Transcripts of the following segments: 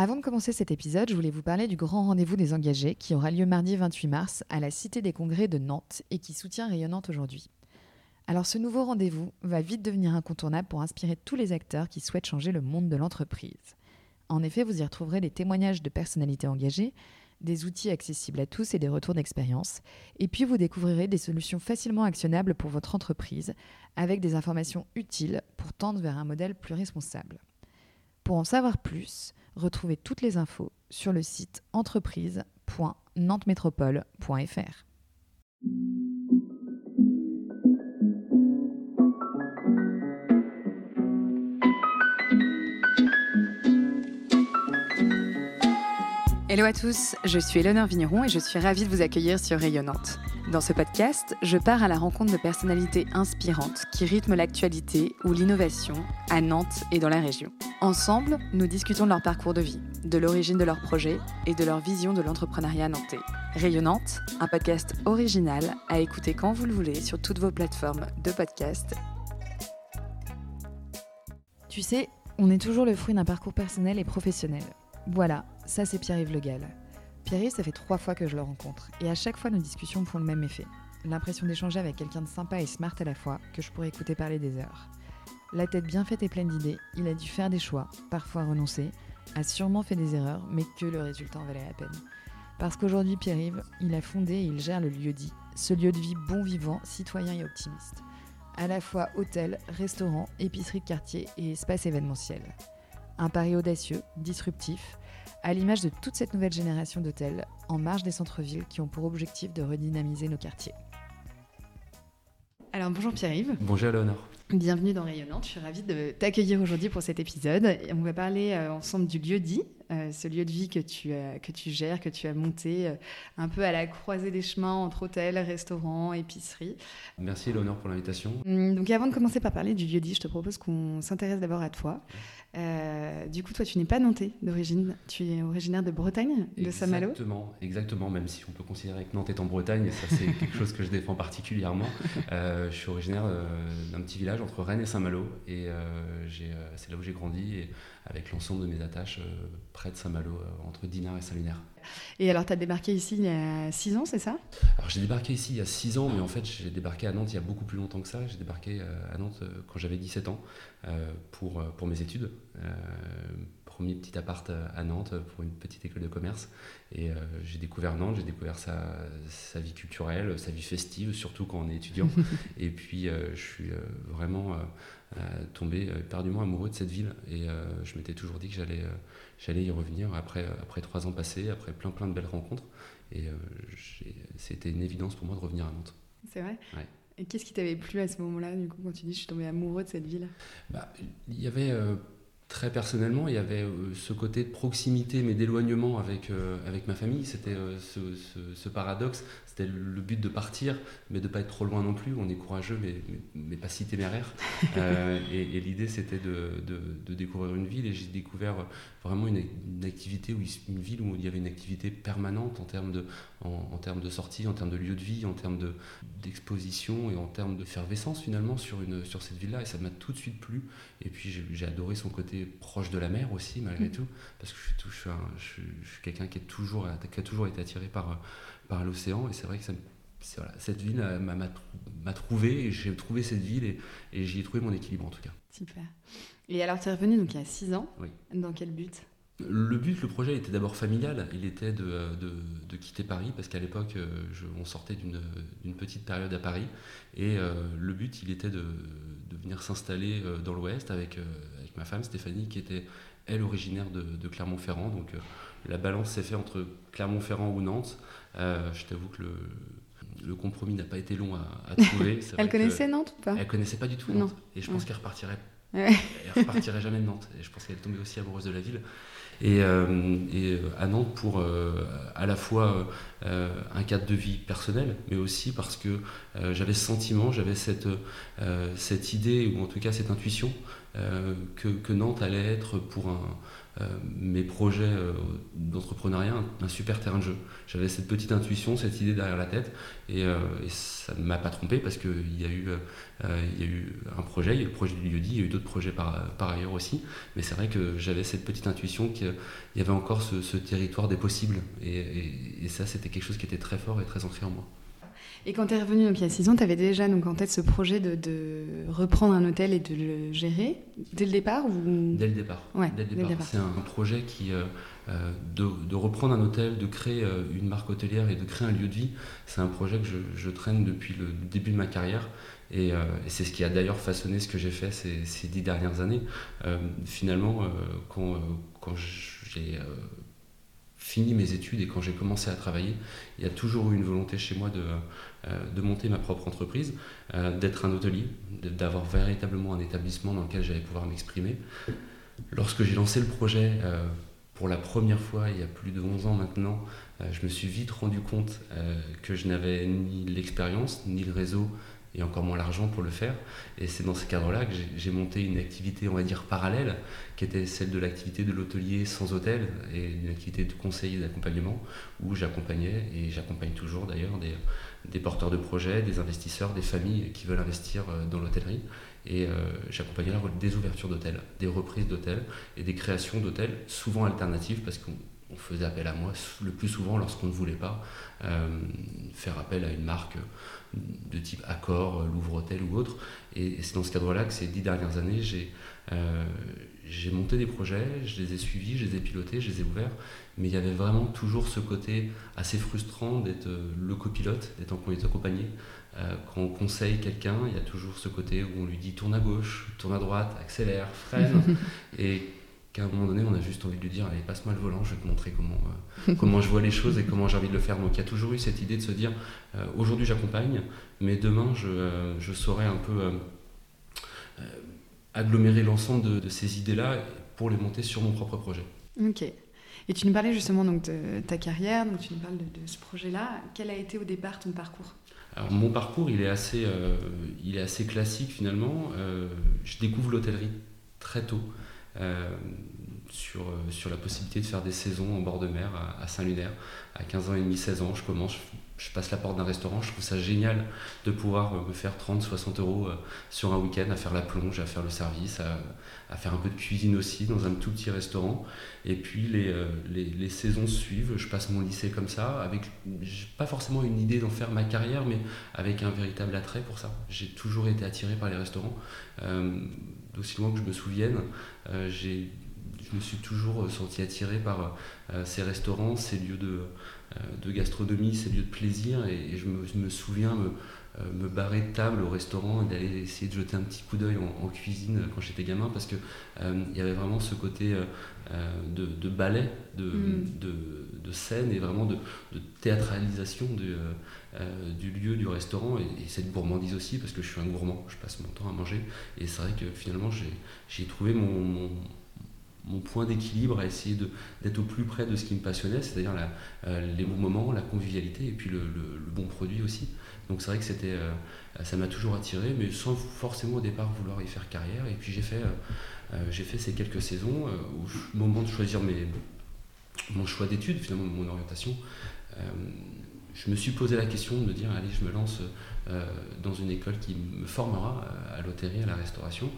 Avant de commencer cet épisode, je voulais vous parler du grand rendez-vous des engagés qui aura lieu mardi 28 mars à la Cité des Congrès de Nantes et qui soutient Rayonnante aujourd'hui. Alors ce nouveau rendez-vous va vite devenir incontournable pour inspirer tous les acteurs qui souhaitent changer le monde de l'entreprise. En effet, vous y retrouverez des témoignages de personnalités engagées, des outils accessibles à tous et des retours d'expérience. Et puis vous découvrirez des solutions facilement actionnables pour votre entreprise, avec des informations utiles pour tendre vers un modèle plus responsable. Pour en savoir plus, retrouvez toutes les infos sur le site entreprise.nantemétropole.fr. Hello à tous, je suis Eleonore Vigneron et je suis ravie de vous accueillir sur Rayonnante. Dans ce podcast, je pars à la rencontre de personnalités inspirantes qui rythment l'actualité ou l'innovation à Nantes et dans la région. Ensemble, nous discutons de leur parcours de vie, de l'origine de leurs projets et de leur vision de l'entrepreneuriat nantais. Rayonnante, un podcast original à écouter quand vous le voulez sur toutes vos plateformes de podcast. Tu sais, on est toujours le fruit d'un parcours personnel et professionnel. Voilà, ça c'est Pierre-Yves Le Gall. Pierre-Yves, ça fait trois fois que je le rencontre, et à chaque fois nos discussions font le même effet. L'impression d'échanger avec quelqu'un de sympa et smart à la fois, que je pourrais écouter parler des heures. La tête bien faite et pleine d'idées, il a dû faire des choix, parfois renoncer, a sûrement fait des erreurs, mais que le résultat en valait la peine. Parce qu'aujourd'hui, Pierre-Yves, il a fondé et il gère le lieu dit, ce lieu de vie bon vivant, citoyen et optimiste. À la fois hôtel, restaurant, épicerie de quartier et espace événementiel. Un pari audacieux, disruptif, à l'image de toute cette nouvelle génération d'hôtels en marge des centres-villes qui ont pour objectif de redynamiser nos quartiers. Alors bonjour Pierre-Yves. Bonjour Léonore. Bienvenue dans Rayonnante, je suis ravie de t'accueillir aujourd'hui pour cet épisode. On va parler euh, ensemble du lieu dit, euh, ce lieu de vie que tu, que tu gères, que tu as monté euh, un peu à la croisée des chemins entre hôtels, restaurants, épiceries. Merci Léonore pour l'invitation. Hum, donc avant de commencer par parler du lieu dit, je te propose qu'on s'intéresse d'abord à toi. Euh, du coup, toi, tu n'es pas nantais d'origine, tu es originaire de Bretagne, de Saint-Malo Exactement, exactement, même si on peut considérer que Nantes est en Bretagne, et ça c'est quelque chose que je défends particulièrement. Euh, je suis originaire euh, d'un petit village entre Rennes et Saint-Malo, et c'est là où j'ai grandi, et avec l'ensemble de mes attaches près de Saint-Malo, entre Dinard et Saint-Lunaire. Et alors, tu as débarqué ici il y a 6 ans, c'est ça? Alors, j'ai débarqué ici il y a 6 ans, mais en fait, j'ai débarqué à Nantes il y a beaucoup plus longtemps que ça. J'ai débarqué à Nantes quand j'avais 17 ans pour, pour mes études. Premier petit appart à Nantes pour une petite école de commerce. Et j'ai découvert Nantes, j'ai découvert sa, sa, vie culturelle, sa vie festive, surtout quand on est étudiant. et puis, je suis vraiment tombé éperdument amoureux de cette ville. Et je m'étais toujours dit que j'allais j'allais y revenir après, après trois ans passés, après plein plein de belles rencontres. Et c'était une évidence pour moi de revenir à Nantes. C'est vrai? Et qu'est-ce qui t'avait plu à ce moment-là, du coup, quand tu dis je suis tombé amoureux de cette ville? Bah, Il y avait, très personnellement, il y avait ce côté de proximité, mais d'éloignement avec, avec ma famille. C'était ce, ce, paradoxe. C'était le but de partir, mais de ne pas être trop loin non plus. On est courageux, mais, mais, pas si téméraire. Euh, et, l'idée, c'était de, de, découvrir une ville. Et j'ai découvert vraiment une, activité, où, une ville où il y avait une activité permanente en termes de, en, termes de sortie, en termes de lieu de vie, en termes d'exposition et en termes de d'effervescence finalement sur, une, sur cette ville-là. Et ça m'a tout de suite plu. Et puis j'ai adoré son côté proche de la mer aussi, malgré mmh. tout. Parce que je suis, je suis, je suis quelqu'un qui, est toujours, qui a toujours été attiré par par l'océan. Et c'est vrai que cette ville m'a trouvé, et j'ai trouvé cette ville et, et j'y ai trouvé mon équilibre en tout cas. Super. Et alors tu es revenu donc il y a 6 ans. Oui. Dans quel but? Le but, le projet était d'abord familial. Il était de, de, de quitter Paris parce qu'à l'époque, euh, on sortait d'une petite période à Paris. Et euh, le but, il était de, de venir s'installer euh, dans l'Ouest avec, avec ma femme Stéphanie, qui était, elle, originaire de, Clermont-Ferrand. Donc la balance s'est faite entre Clermont-Ferrand ou Nantes. Euh, je t'avoue que le, le compromis n'a pas été long à, trouver. elle connaissait Nantes ou pas? Elle connaissait pas du tout Nantes. Et je pense qu'elle repartirait. Elle repartirait jamais de Nantes. Et je pense qu'elle est tombée aussi amoureuse de la ville. Et, euh, et à Nantes pour euh, à la fois un cadre de vie personnel, mais aussi parce que j'avais ce sentiment, j'avais cette, cette idée, ou en tout cas cette intuition, que, que, Nantes allait être pour un, mes projets d'entrepreneuriat un, super terrain de jeu. J'avais cette petite intuition, cette idée derrière la tête, et, ça ne m'a pas trompé parce qu'il y, a eu, un projet, il y a eu le projet du lieu dit, il y a eu d'autres projets par, ailleurs aussi, mais c'est vrai que j'avais cette petite intuition qu'il y avait encore ce, territoire des possibles, et ça c'était quelque chose qui était très fort et très ancré en moi. Et quand tu es revenu donc, il y a 6 ans, tu avais déjà donc, en tête ce projet de, reprendre un hôtel et de le gérer dès le départ ou... Dès le départ. Ouais, dès le départ. C'est un projet qui, euh, euh, de, reprendre un hôtel, de créer euh, une marque hôtelière et de créer un lieu de vie, c'est un projet que je, traîne depuis le début de ma carrière. Et, c'est ce qui a d'ailleurs façonné ce que j'ai fait ces, ces, dix dernières années. finalement, quand, quand j'ai fini mes études et quand j'ai commencé à travailler, il y a toujours eu une volonté chez moi de, euh, de monter ma propre entreprise, euh, d'être un hôtelier, d'avoir véritablement un établissement dans lequel j'allais pouvoir m'exprimer. Lorsque j'ai lancé le projet euh, pour la première fois, il y a plus de 11 ans maintenant, je me suis vite rendu compte que je n'avais ni l'expérience, ni le réseau, et encore moins l'argent pour le faire. Et c'est dans ce cadre-là que j'ai monté une activité, on va dire, parallèle, qui était celle de l'activité de l'hôtelier sans hôtel et une activité de conseil et d'accompagnement, où j'accompagnais, et j'accompagne toujours d'ailleurs, des, porteurs de projets, des investisseurs, des familles qui veulent investir euh, dans l'hôtellerie. Et euh, j'accompagnais des ouvertures d'hôtels, des reprises d'hôtels et des créations d'hôtels, souvent alternatives, parce qu'on on faisait appel à moi le plus souvent lorsqu'on ne voulait pas euh, faire appel à une marque de type Accor, Louvre-Hôtel ou autre. Et, c'est dans ce cadre-là que ces dix dernières années, euh, j'ai monté des projets, je les ai suivis, je les ai pilotés, je les ai ouverts, mais il y avait vraiment toujours ce côté assez frustrant d'être euh, le copilote, d'être en accompagné. quand on conseille quelqu'un, il y a toujours ce côté où on lui dit tourne à gauche, tourne à droite, accélère, freine. et qu'à un moment donné, on a juste envie de lui dire Allez, passe-moi le volant, je vais te montrer comment, euh, comment je vois les choses et comment j'ai envie de le faire. Donc il y a toujours eu cette idée de se dire euh, Aujourd'hui, j'accompagne, mais demain, je, euh, je saurai un peu agglomérer l'ensemble de, ces idées-là pour les monter sur mon propre projet. Ok. Et tu nous parlais justement donc, de ta carrière, donc tu nous parles de, ce projet-là. Quel a été au départ ton parcours? Alors, mon parcours, il est assez, il est assez classique finalement. je découvre l'hôtellerie très tôt. Euh, sur, euh, sur la possibilité de faire des saisons en bord de mer à, Saint-Lunaire. À 15 ans et demi, 16 ans, je commence, je, passe la porte d'un restaurant, je trouve ça génial de pouvoir euh, me faire 30, 60 euros sur un week-end à faire la plonge, à faire le service, à, faire un peu de cuisine aussi dans un tout petit restaurant. Et puis les, les, les saisons suivent, je passe mon lycée comme ça, avec pas forcément une idée d'en faire ma carrière, mais avec un véritable attrait pour ça. J'ai toujours été attiré par les restaurants d'aussi loin que je me souvienne, euh, je me suis toujours euh, senti attiré par euh, ces restaurants, ces lieux de, de, gastronomie, ces lieux de plaisir. Et, je, me, souviens me, me, barrer de table au restaurant et d'aller essayer de jeter un petit coup d'œil en, cuisine quand j'étais gamin parce qu'il il y avait vraiment ce côté de, de, ballet, de, mm. de, de, scène et vraiment de, théâtralisation euh, du lieu, du restaurant, et, cette gourmandise aussi, parce que je suis un gourmand, je passe mon temps à manger, et c'est vrai que finalement j'ai trouvé mon, mon, point d'équilibre à essayer d'être au plus près de ce qui me passionnait, c'est-à-dire euh, les bons moments, la convivialité, et puis le, bon produit aussi. Donc c'est vrai que euh, ça m'a toujours attiré, mais sans forcément au départ vouloir y faire carrière, et puis j'ai fait, j'ai fait ces quelques saisons, au moment de choisir mon choix d'études, finalement mon orientation, je me suis posé la question de me dire, allez, je me lance euh, dans une école qui me formera à l'hôtellerie, à la restauration.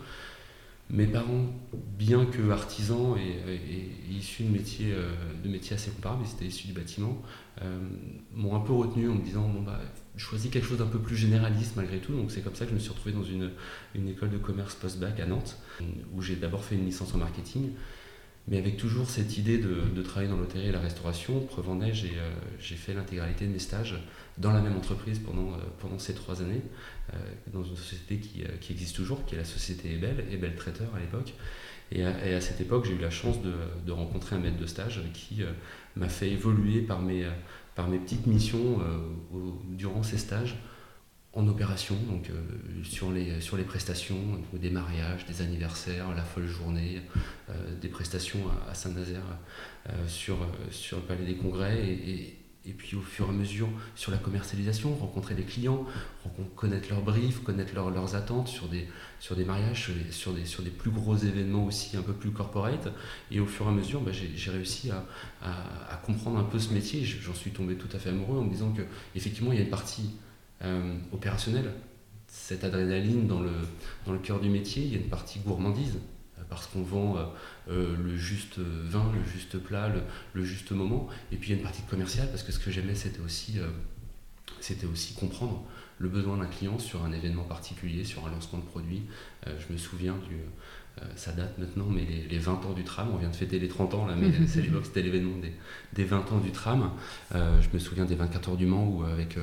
Mes parents, bien que artisans et, issus de métiers, euh, de métiers assez comparables, ils étaient issus du bâtiment, euh, m'ont un peu retenu en me disant bon bah choisis quelque chose d'un peu plus généraliste malgré tout. Donc c'est comme ça que je me suis retrouvé dans une, école de commerce post-bac à Nantes, où j'ai d'abord fait une licence en marketing mais avec toujours cette idée de, travailler dans l'hôtellerie et la restauration. Preuve en est, j'ai euh, fait l'intégralité de mes stages dans la même entreprise pendant, ces trois années, dans une société qui, qui, existe toujours, qui est la société Ebel, Ebel Traiteur à l'époque. Et, à, cette époque, j'ai eu la chance de, rencontrer un maître de stage qui m'a fait évoluer par mes, par mes petites missions durant ces stages en opération, donc euh, sur, les, sur les prestations, des mariages, des anniversaires, la folle journée, euh, des prestations à, Saint-Nazaire euh, sur, sur le Palais des Congrès. Puis au fur et à mesure sur la commercialisation, rencontrer les clients, connaître leurs briefs, connaître leurs attentes sur des, sur des mariages, sur des, sur des plus gros événements aussi un peu plus corporate. Et au fur et à mesure, bah, j'ai réussi à, à, comprendre un peu ce métier. J'en suis tombé tout à fait amoureux en me disant qu'effectivement, il y a une partie euh, opérationnelle, cette adrénaline dans le, dans le cœur du métier, il y a une partie gourmandise parce qu'on vend euh, euh, le juste vin, le juste plat, le, juste moment. Et puis il y a une partie commerciale, parce que ce que j'aimais, c'était aussi, euh, c'était aussi comprendre le besoin d'un client sur un événement particulier, sur un lancement de produit. je me souviens du... ça date maintenant, mais les, 20 ans du tram, on vient de fêter les 30 ans là, mais c'est l'époque, c'était l'événement des, 20 ans du tram. je me souviens des 24 heures du Mans où avec,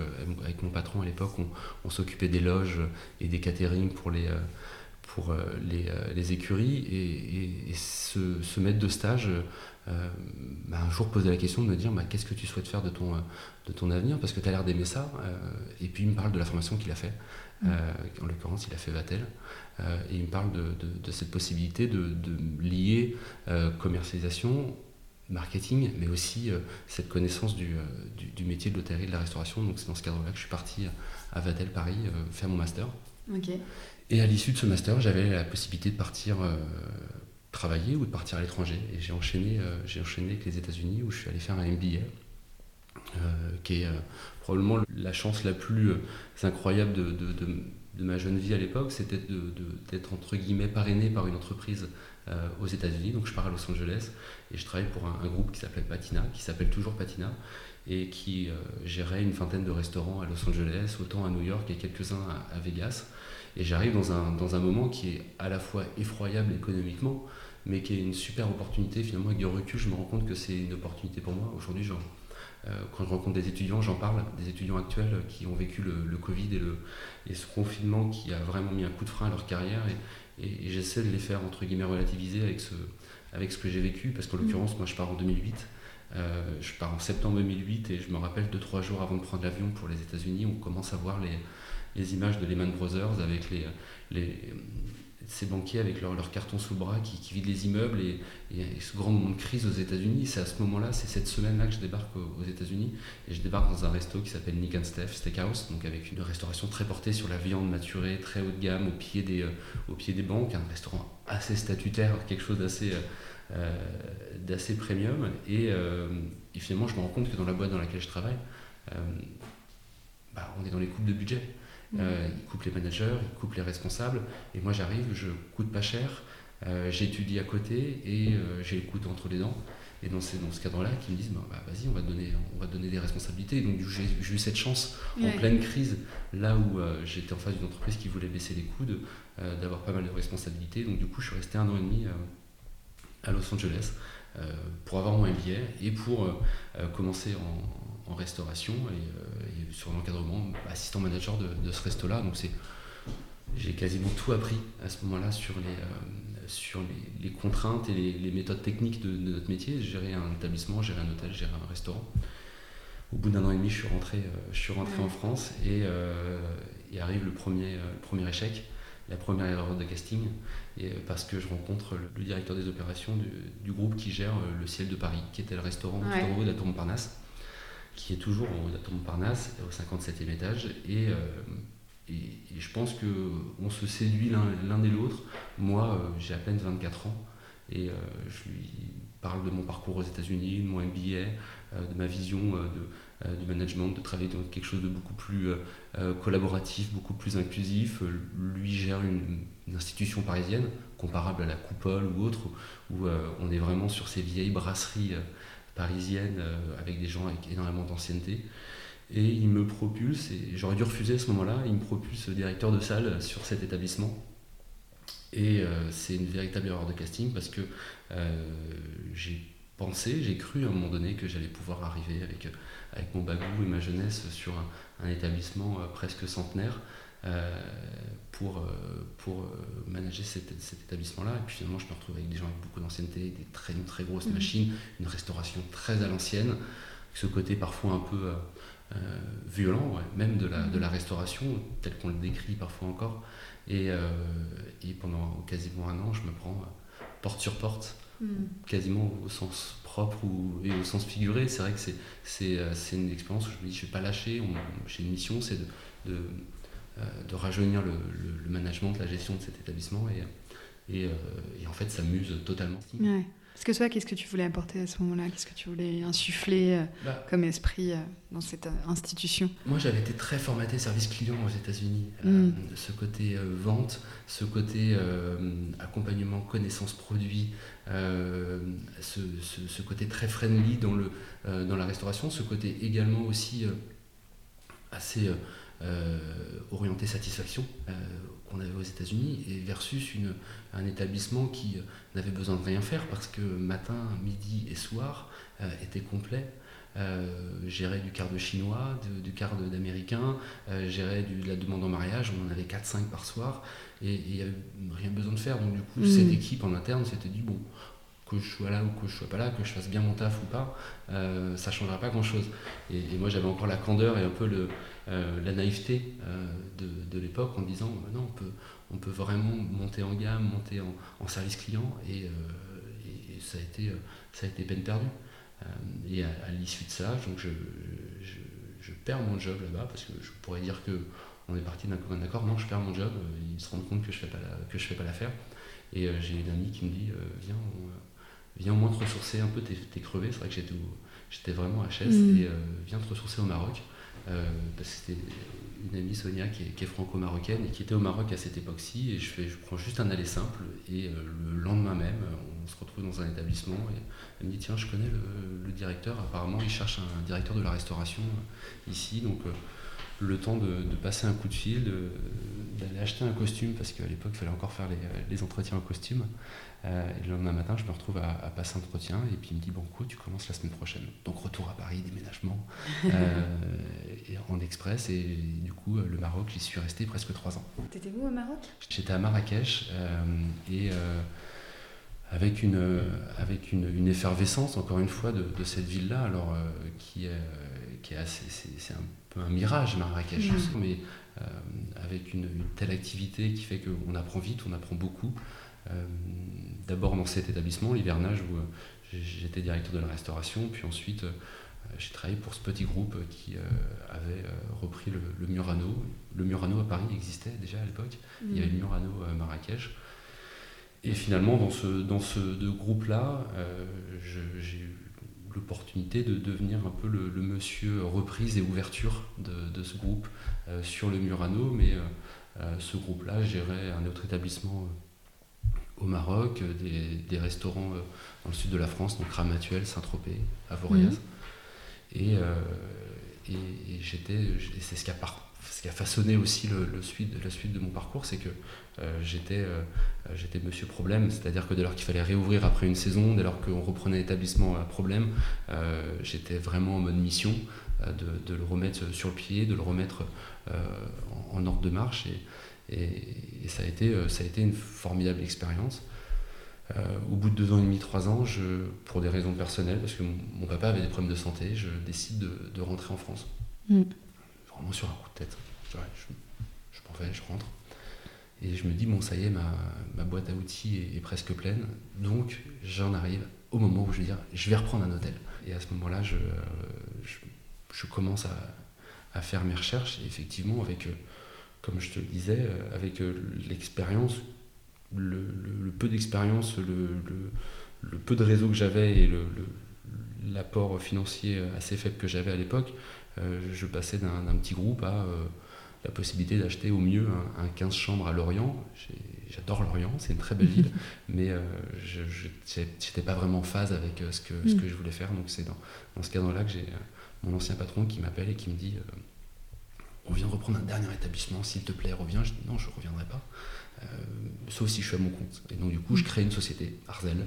avec mon patron à l'époque, on, on s'occupait des loges et des caterings pour les, pour euh, euh, les, écuries. Et, ce, maître de stage euh, m'a un jour posé la question de me dire bah, qu'est-ce que tu souhaites faire de ton, de ton avenir? Parce que tu as l'air d'aimer ça. et puis il me parle de la formation qu'il a fait. Mm. en l'occurrence, il a fait Vatel. et il me parle de, cette possibilité de, lier commercialisation, marketing, mais aussi cette connaissance du, du, métier de l'hôtellerie et de la restauration. Donc c'est dans ce cadre-là que je suis parti à Vatel Paris faire mon master. Ok. Et à l'issue de ce master, j'avais la possibilité de partir euh, travailler ou de partir à l'étranger. Et j'ai enchaîné, euh, enchaîné avec les États-Unis où je suis allé faire un MBA, euh, qui est probablement la chance la plus incroyable de, ma jeune vie à l'époque, c'était d'être entre guillemets parrainé par une entreprise aux États-Unis. Donc je pars à Los Angeles et je travaille pour un, groupe qui s'appelle Patina, qui s'appelle toujours Patina et qui gérait une vingtaine de restaurants à Los Angeles, autant à New York et quelques-uns à Vegas. Et j'arrive dans un, dans un moment qui est à la fois effroyable économiquement, mais qui est une super opportunité. Finalement, avec du recul, je me rends compte que c'est une opportunité pour moi. Aujourd'hui, euh, quand je rencontre des étudiants, j'en parle, des étudiants actuels qui ont vécu le, Covid et, le, et ce confinement qui a vraiment mis un coup de frein à leur carrière. Et, et, j'essaie de les faire, entre guillemets, relativiser avec ce, avec ce que j'ai vécu, parce qu'en mmh. l'occurrence, moi, je pars en 2008. Euh, je pars en septembre 2008 et je me rappelle deux trois jours avant de prendre l'avion pour les États-Unis, on commence à voir les, les images de Lehman Brothers avec les, les, ces banquiers avec leurs leur cartons sous le bras qui, qui vident les immeubles et, ce grand moment de crise aux États-Unis. C'est à ce moment-là, c'est cette semaine-là que je débarque aux, États-Unis et je débarque dans un resto qui s'appelle Nick and Steph Steakhouse, donc avec une restauration très portée sur la viande maturée, très haut de gamme, au pied des, euh, au pied des banques, un restaurant assez statutaire, quelque chose d'assez euh, d'assez premium. Et, euh, et, finalement, je me rends compte que dans la boîte dans laquelle je travaille, bah, on est dans les coupes de budget. Euh, il coupe les managers, il coupe les responsables. Et moi, j'arrive, je coûte pas cher, euh, j'étudie à côté et euh, j'ai le couteau entre les dents. Et dans, dans ce cadre-là, qu'ils me disent bah, bah, vas-y, on va te donner, on va donner des responsabilités. donc j'ai eu cette chance en pleine crise, là où j'étais en face d'une entreprise qui voulait baisser les coudes, d'avoir pas mal de responsabilités. Donc du coup, je suis resté un an et demi à Los Angeles pour avoir mon MBA et pour commencer en, en restauration et, euh, sur l'encadrement assistant manager de, ce resto-là. Donc c'est, j'ai quasiment tout appris à ce moment-là sur les, euh, sur les, contraintes et les, méthodes techniques de, notre métier. Gérer un établissement, gérer un hôtel, gérer un restaurant. Au bout d'un an et demi, je suis rentré, euh, je suis rentré en France et, et arrive le premier, le premier échec la première erreur de casting, et parce que je rencontre le, directeur des opérations du, groupe qui gère le ciel de Paris, qui était le restaurant tout en haut de la Tour Montparnasse qui est toujours au haut Montparnasse, au 57e étage. Euh, et, je pense qu'on se séduit l'un et l'autre. Moi, euh, j'ai à peine 24 ans et euh, je lui parle de mon parcours aux États-Unis, de mon MBA, de ma vision de, du management, de travailler dans quelque chose de beaucoup plus collaboratif, beaucoup plus inclusif. Lui gère une, une, institution parisienne comparable à la Coupole ou autre, où on est vraiment sur ces vieilles brasseries parisienne euh, avec des gens avec énormément d'ancienneté. Et il me propulse, et j'aurais dû refuser à ce moment-là, il me propulse directeur de salle sur cet établissement. Et euh, c'est une véritable erreur de casting parce que euh, j'ai pensé, j'ai cru à un moment donné que j'allais pouvoir arriver avec, mon bagou et ma jeunesse sur un établissement presque centenaire pour, euh, pour euh, manager cet, établissement-là. Et puis finalement, je me retrouve avec des gens avec beaucoup d'ancienneté, des très, très grosses mmh. machines, une restauration très à l'ancienne, ce côté parfois un peu violent, même de la, de la mmh. restauration, tel qu'on le décrit parfois encore. Et, et, pendant quasiment un an, je me prends porte sur porte, mmh. quasiment au sens propre ou, et au sens figuré. C'est vrai que c'est une expérience où je me dis je ne vais pas lâcher. J'ai une mission, c'est de, de, de, rajeunir le, le, management, la gestion de cet établissement. Et, et, et en fait, ça muse totalement. Ouais. Parce que toi, qu'est-ce que tu voulais apporter à ce moment-là? Qu'est-ce que tu voulais insuffler euh, bah. comme esprit euh, dans cette euh, institution? Moi, j'avais été très formaté service client aux États-Unis. Mm. ce côté vente, ce côté accompagnement, connaissance produit, ce, ce, côté très friendly dans, le, dans la restauration, ce côté également aussi assez orienté satisfaction qu'on avait aux États-Unis et versus une, un établissement qui euh, n'avait besoin de rien faire parce que matin, midi et soir euh, étaient complets. Euh, gérait du quart de chinois, du quart d'américain, euh, gérait de la demande en mariage, on en avait 4-5 par soir, et il n'y avait rien besoin de faire. Donc du coup, cette mm. équipe en interne s'était dit, bon, que je sois là ou que je sois pas là, que je fasse bien mon taf ou pas, euh, ça changera pas grand-chose. Et, moi, j'avais encore la candeur et un peu le, la naïveté de, de l'époque en disant, non, on peut, on peut vraiment monter en gamme, monter en, service client, et, euh, ça, a été, ça a été peine perdue. Euh, et à, l'issue de ça, donc je, je, perds mon job là-bas, parce que je pourrais dire que on est parti d'un commun accord, non, je perds mon job, euh, ils se rendent compte que je ne fais, pas que je fais pas l'affaire. Et j'ai une amie qui me dit, viens, viens au moins te ressourcer un peu, t'es crevé, c'est vrai que j'étais, j'étais vraiment à chaise, mmh. et viens te ressourcer au Maroc. Parce que c'était une amie Sonia qui est, franco-marocaine et qui était au Maroc à cette époque-ci. Et je, fais, je prends juste un aller simple et euh, le lendemain même, on se retrouve dans un établissement et elle me dit Tiens, je connais le, directeur, apparemment il cherche un directeur de la restauration euh, ici. Donc euh, le temps de, passer un coup de fil, d'aller acheter un costume, parce qu'à l'époque il fallait encore faire les, entretiens en costume. Euh, et le lendemain matin, je me retrouve à, passer un entretien et puis il me dit Bon, quoi, tu commences la semaine prochaine. Donc, retour à Paris, déménagement, euh, en express. Et du coup, le Maroc, j'y suis resté presque trois ans. T'étais où au Maroc? J'étais à Marrakech euh, et avec, une, avec une, effervescence, encore une fois, de, cette ville-là, alors qui est, qui est assez. C'est un peu un mirage, Marrakech, mmh. mais avec une, une, telle activité qui fait qu'on apprend vite, on apprend beaucoup. Euh, d'abord dans cet établissement, l'hivernage, où euh, j'étais directeur de la restauration, puis ensuite euh, j'ai travaillé pour ce petit groupe qui avait repris le, Murano. Le Murano à Paris existait déjà à l'époque. Il y avait le mm. Murano à Marrakech. Et finalement, dans ce, dans ce groupe-là, j'ai eu l'opportunité de devenir un peu le, monsieur reprise et ouverture de, ce groupe sur le Murano. Mais ce groupe-là gérait un autre établissement au Maroc, euh, des, restaurants euh, dans le sud de la France, donc Ramatuel, Saint-Tropez, Avoriaz. Mhm. Et, euh, et, j'étais, c'est ce qui a, ce qui a façonné aussi le, suite, la suite de mon parcours, c'est que j'étais, j'étais monsieur problème, c'est-à-dire que dès lors qu'il fallait réouvrir après une saison, dès lors qu'on reprenait l'établissement à problème, j'étais vraiment en mode mission de, le remettre sur le pied, de le remettre en, en, ordre de marche. Et, et, ça, a été, euh, ça a été une formidable expérience. Euh, au bout de deux ans et demi, trois ans, je, pour des raisons personnelles, parce que mon, papa avait des problèmes de santé, je décide de, rentrer en France. Mm. Vraiment sur un coup de tête. Je, m'en vais, je rentre. Et je me dis, bon, ça y est, ma, ma boîte à outils est, presque pleine. Donc, j'en arrive au moment où je vais dire, je vais reprendre un hôtel. Et à ce moment-là, je, je, commence à, à, faire mes recherches. Et effectivement, avec euh, comme je te le disais, euh, avec euh, l'expérience, le, peu d'expérience, le, peu de réseau que j'avais et l'apport financier assez faible que j'avais à l'époque, euh, je passais d'un petit groupe à la possibilité d'acheter au mieux un, 15 chambres à Lorient. J'adore Lorient, c'est une très belle ville, mais je n'étais pas vraiment en phase avec ce que, ce mm. que je voulais faire. Donc c'est dans, dans, ce cadre-là que j'ai mon ancien patron qui m'appelle et qui me dit on vient de reprendre un dernier établissement, s'il te plaît, reviens. Je dis non, je ne reviendrai pas, euh, sauf si je suis à mon compte. Et donc du coup, je crée une société, Arzel,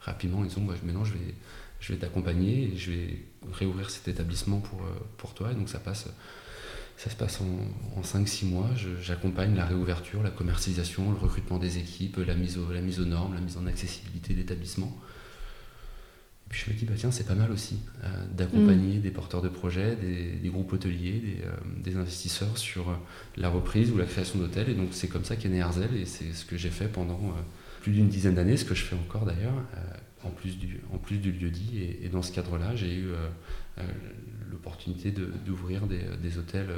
rapidement, ils disant, bah, maintenant je vais, je vais t'accompagner et je vais réouvrir cet établissement pour, euh, pour toi. Et donc ça passe... Ça se passe en, en 5-6 mois. J'accompagne la réouverture, la commercialisation, le recrutement des équipes, la mise, la mise aux normes, la mise en accessibilité d'établissement. Puis je me dis, bah tiens, c'est pas mal aussi euh, d'accompagner mm. des porteurs de projets, des, groupes hôteliers, des, euh, investisseurs sur euh, la reprise ou la création d'hôtels. Et donc c'est comme ça qu'est né Arzel et c'est ce que j'ai fait pendant plus d'une dizaine d'années, ce que je fais encore d'ailleurs, en plus du, en plus du lieu dit. Et, dans ce cadre-là, j'ai eu l'opportunité d'ouvrir des, des, hôtels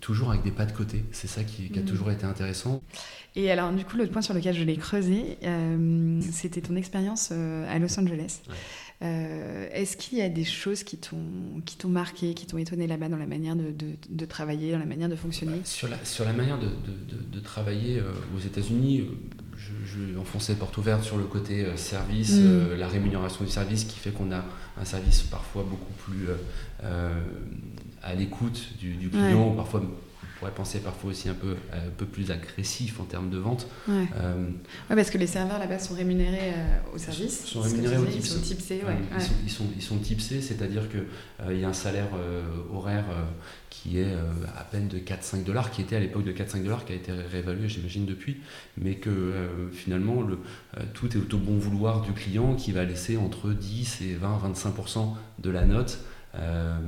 toujours avec des pas de côté. C'est ça qui, a mmh. toujours été intéressant. Et alors, du coup, l'autre point sur lequel je l'ai creusé, c'était ton expérience à Los Angeles. Euh, est-ce qu'il y a des choses qui t'ont marqué, qui t'ont étonné là-bas dans la manière de, de, travailler, dans la manière de fonctionner? Sur la, sur la manière de, de travailler euh, aux États-Unis, euh, je, je, enfonçais porte ouverte sur le côté service, mm. la rémunération du service qui fait qu'on a un service parfois beaucoup plus à l'écoute du, client, parfois pourrait penser parfois aussi un peu, un peu plus agressif en termes de vente. Ouais. Euh, parce que les serveurs là-bas sont rémunérés euh, au service. Sont rémunérés au Ils sont tipsés, ouais. Ils, sont, ils, sont, ils, sont, tipsés, c'est-à-dire qu'il euh, y a un salaire horaire qui est à peine de 4-5 dollars, qui était à l'époque de 4-5 dollars, qui a été réévalué, j'imagine, depuis, mais que finalement, le, tout est au bon vouloir du client qui va laisser entre 10 et 20-25% de la note euh,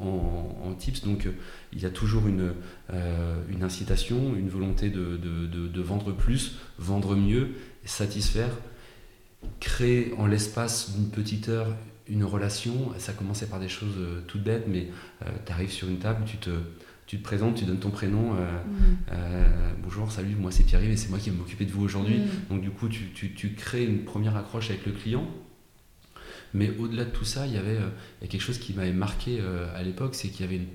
en, tips. Donc il y a toujours une, euh, une incitation, une volonté de, de, vendre plus, vendre mieux, satisfaire, créer en l'espace d'une petite heure une relation. Ça commençait par des choses euh, toutes bêtes, mais tu arrives sur une table, tu te, tu te présentes, tu donnes ton prénom. Mm. bonjour, salut, moi c'est Pierre-Yves et c'est moi qui vais m'occuper de vous aujourd'hui. Mm. Donc du coup, tu, tu, tu, crées une première accroche avec le client. Mais au-delà de tout ça, il y avait il y a quelque chose qui m'avait marqué euh, à l'époque, c'est qu'il y avait une,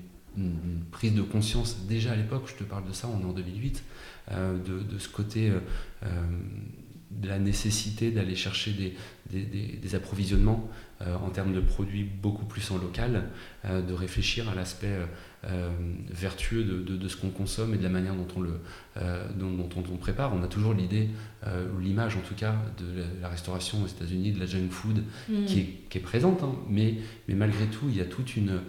prise de conscience. Déjà à l'époque, je te parle de ça, on est en 2008, euh, de, ce côté euh, de la nécessité d'aller chercher des, approvisionnements en termes de produits beaucoup plus en local, de réfléchir à l'aspect euh, vertueux de, de, ce qu'on consomme et de la manière dont on le euh, dont, dont, on, prépare. On a toujours l'idée, euh, ou l'image en tout cas, de la, restauration aux États-Unis, de la junk food, mm. qui, est, qui, est, présente, hein. mais, mais malgré tout, il y a toute une.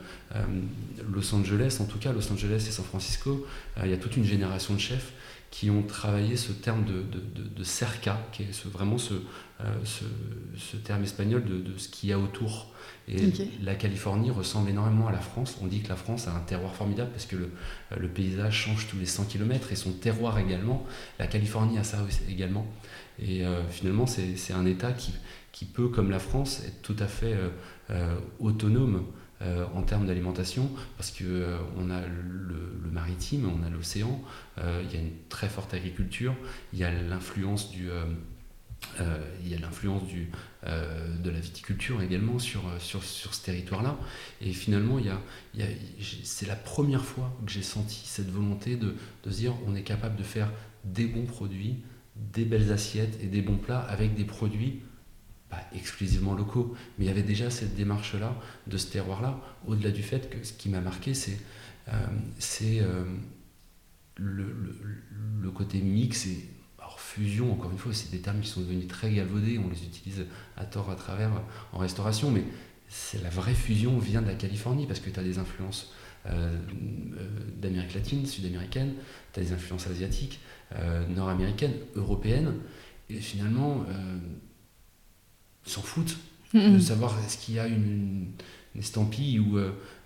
Los Angeles, en tout cas, Los Angeles et San Francisco, il y a toute une génération de chefs qui ont travaillé ce terme de, de, de, cerca, qui est vraiment ce, ce, ce, terme espagnol de, ce qu'il y a autour. Et la Californie ressemble énormément à la France. On dit que la France a un terroir formidable parce que le, paysage change tous les 100 km et son terroir également. La Californie a ça également. Et euh, finalement, c'est un État qui, qui, peut, comme la France, être tout à fait euh, euh, autonome en termes d'alimentation parce qu'on on a le, le, maritime, on a l'océan, il y a une très forte agriculture, il y a l'influence du euh, il y a l'influence euh, de la viticulture également sur, euh, ce territoire-là. Et finalement, c'est la première fois que j'ai senti cette volonté de, se dire on est capable de faire des bons produits, des belles assiettes et des bons plats avec des produits pas exclusivement locaux. Mais il y avait déjà cette démarche-là, de ce terroir-là, au-delà du fait que ce qui m'a marqué, c'est, le, le, côté mix et fusion, encore une fois, c'est des termes qui sont devenus très galvaudés, on les utilise à tort, à travers en restauration, mais c'est la vraie fusion vient de la Californie parce que tu as des influences euh, euh, d'Amérique latine, sud-américaine, tu as des influences asiatiques, euh, nord-américaines, européennes, et finalement, s'en foutent de savoir est-ce qu'il y a une, estampille ou,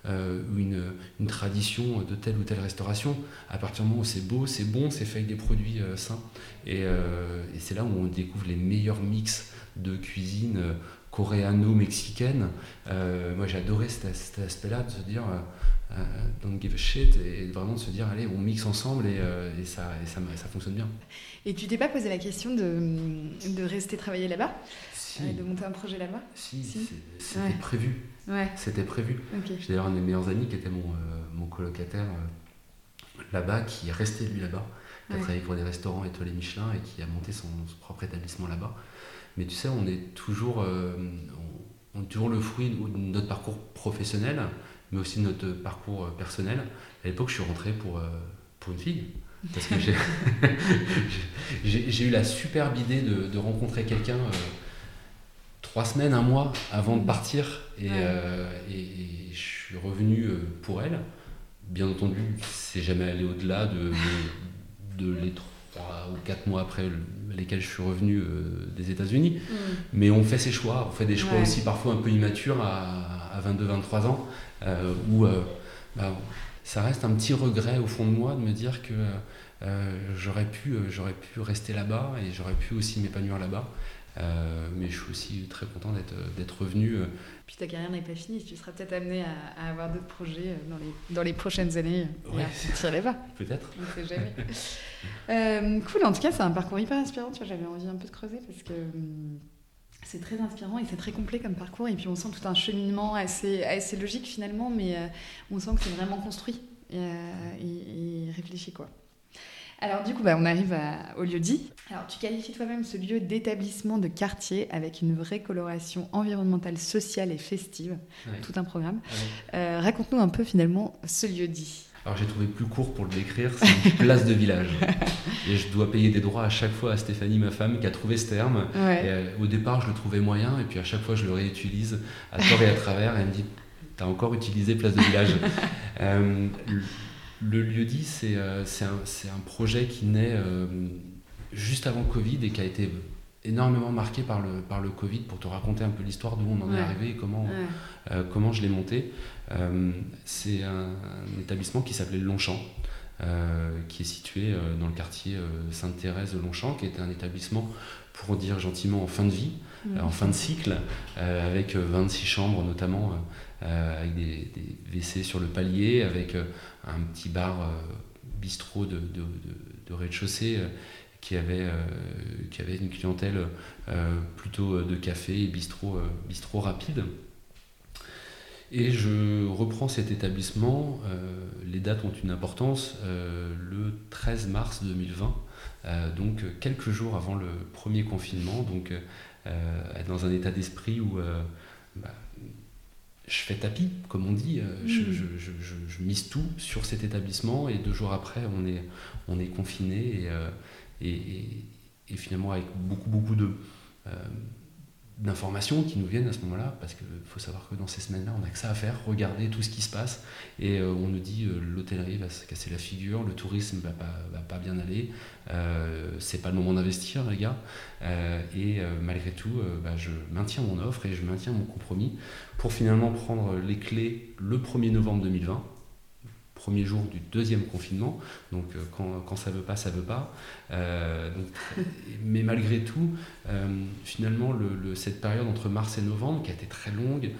une, une, tradition de telle ou telle restauration. À partir du moment où c'est beau, c'est bon, c'est fait avec des produits sains. Euh, et, c'est là où on découvre les meilleurs mix de cuisine euh, coréano-mexicaine. Euh, moi, j'ai adoré cet, aspect-là de se dire don't give a shit et vraiment de se dire allez, on mixe ensemble et, ça, et ça, ça, fonctionne bien. Et tu t'es pas posé la question de, de rester travailler là-bas? De monter un projet là-bas? Si, c'était prévu. Ouais. C'était prévu. J'ai d'ailleurs un de mes meilleurs amis qui était mon, mon colocataire là-bas, qui est resté lui là-bas qui a travaillé pour des restaurants étoilés Michelin et qui a monté son, propre établissement là-bas. Mais tu sais, on est toujours, euh, on, est toujours le fruit de notre parcours professionnel, mais aussi de notre parcours euh, personnel. À l'époque, je suis rentré pour, euh, pour une fille. Parce que j'ai eu la superbe idée de, de rencontrer quelqu'un trois semaines, un mois avant de partir. Et, et, je suis revenu pour elle. Bien entendu, c'est jamais allé au-delà de, de les trois ou quatre mois après lesquels je suis revenu euh, des États-Unis. Mm. Mais on fait ses choix, on fait des choix aussi parfois un peu immatures à, 22-23 ans, euh, où euh, bah, ça reste un petit regret au fond de moi de me dire que j'aurais pu, j'aurais pu rester là-bas et j'aurais pu aussi m'épanouir là-bas. Mais je suis aussi très content d'être revenu. Puis ta carrière n'est pas finie, tu seras peut-être amené à, avoir d'autres projets dans les, dans les prochaines années. Ouais. Et pas. Peut-être. On ne sait jamais. cool, en tout cas, c'est un parcours hyper inspirant. J'avais envie un peu de creuser parce que. Hum, c'est très inspirant et c'est très complet comme parcours. Et puis on sent tout un cheminement assez, assez logique finalement, mais euh, on sent que c'est vraiment construit et, euh, réfléchi. Quoi. Alors du coup, bah, on arrive au lieu dit. Alors tu qualifies toi-même ce lieu d'établissement de quartier avec une vraie coloration environnementale, sociale et festive. Tout un programme. Euh, raconte-nous un peu finalement ce lieu dit. Alors j'ai trouvé plus court pour le décrire, c'est une place de village. Et je dois payer des droits à chaque fois à Stéphanie, ma femme, qui a trouvé ce terme. Euh, au départ, je le trouvais moyen, et puis à chaque fois, je le réutilise à tort et à travers. Et elle me dit T'as encore utilisé place de village? Euh, Le lieu-dit, euh, c'est un, un, projet qui naît juste avant Covid et qui a été énormément marqué par le, par le Covid pour te raconter un peu l'histoire d'où on en est arrivé et comment, comment je l'ai monté. Euh, c'est un, établissement qui s'appelait Longchamp, euh, qui est situé euh, dans le quartier Sainte-Thérèse de Longchamp, qui était un établissement, pour dire gentiment, en fin de vie, mmh. en fin de cycle, avec 26 chambres notamment, avec des, WC sur le palier, avec un petit bar bistrot de, rez-de-chaussée qui avait, qui avait une clientèle plutôt de café et bistrot, bistrot rapide. Et je reprends cet établissement, euh, les dates ont une importance, euh, le 13 mars 2020, euh, donc quelques jours avant le premier confinement, donc dans un état d'esprit où bah, je fais tapis, comme on dit, mm. je, mise tout sur cet établissement et deux jours après on est, on est confiné et, et, et finalement avec beaucoup, beaucoup de d'informations qui nous viennent à ce moment-là, parce qu'il faut savoir que dans ces semaines-là, on n'a que ça à faire, regarder tout ce qui se passe, et euh, on nous dit euh, l'hôtellerie va se casser la figure, le tourisme va pas, va pas bien aller, euh, c'est pas le moment d'investir, les gars, et malgré tout, bah, je maintiens mon offre et je maintiens mon compromis pour finalement prendre les clés le 1er novembre 2020 premier jour du deuxième confinement. Donc euh, quand, quand ça veut pas, ça veut pas. Euh, mais malgré tout, euh, finalement, le, cette période entre mars et novembre, qui a été très longue,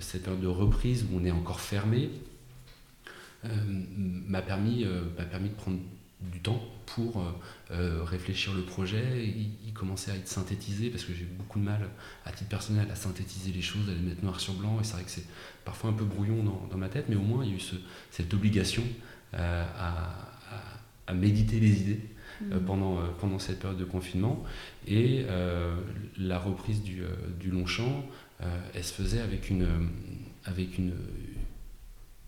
cette période de reprise où on est encore fermé, m'a permis, m'a permis de prendre du temps pour euh, euh, réfléchir le projet. Il, commençait à être synthétisé parce que j'ai beaucoup de mal, à titre personnel, à synthétiser les choses, à les mettre noir sur blanc. Et c'est vrai que c'est parfois un peu brouillon dans, ma tête, mais au moins il y a eu cette obligation euh, à, méditer les idées. Mmh. pendant, pendant cette période de confinement. Et la reprise du, du Longchamp, elle se faisait avec une, avec une,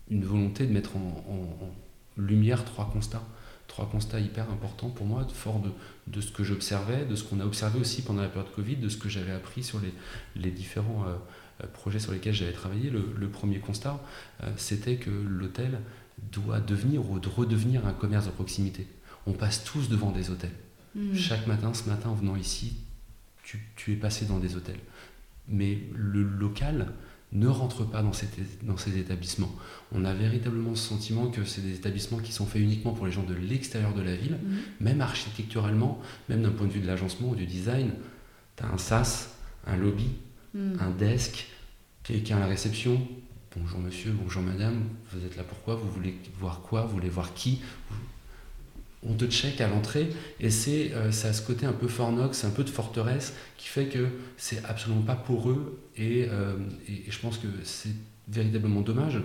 une volonté de mettre en lumière trois constats trois constats hyper importants pour moi, fort de, de ce que j'observais, de ce qu'on a observé aussi pendant la période Covid, de ce que j'avais appris sur les, les différents euh, euh, projets sur lesquels j'avais travaillé. Le, premier constat, euh, c'était que l'hôtel doit devenir ou redevenir un commerce de proximité. On passe tous devant des hôtels. Mmh. Chaque matin, ce matin, en venant ici, tu, tu, es passé dans des hôtels. Mais le local, ne rentrent pas dans, dans, ces établissements. On a véritablement ce sentiment que c'est des établissements qui sont faits uniquement pour les gens de l'extérieur de la ville, mhm. même architecturalement, même d'un point de vue de l'agencement ou du design. Tu as un sas, un lobby, mhm. un desk, quelqu'un à la réception. Bonjour monsieur, bonjour madame, vous êtes là pourquoi Vous voulez voir quoi? Vous voulez voir qui? On te check à l'entrée et c'est euh, ça ce côté un peu fornox, un peu de forteresse qui fait que c'est absolument pas pour eux euh, et, je pense que c'est véritablement dommage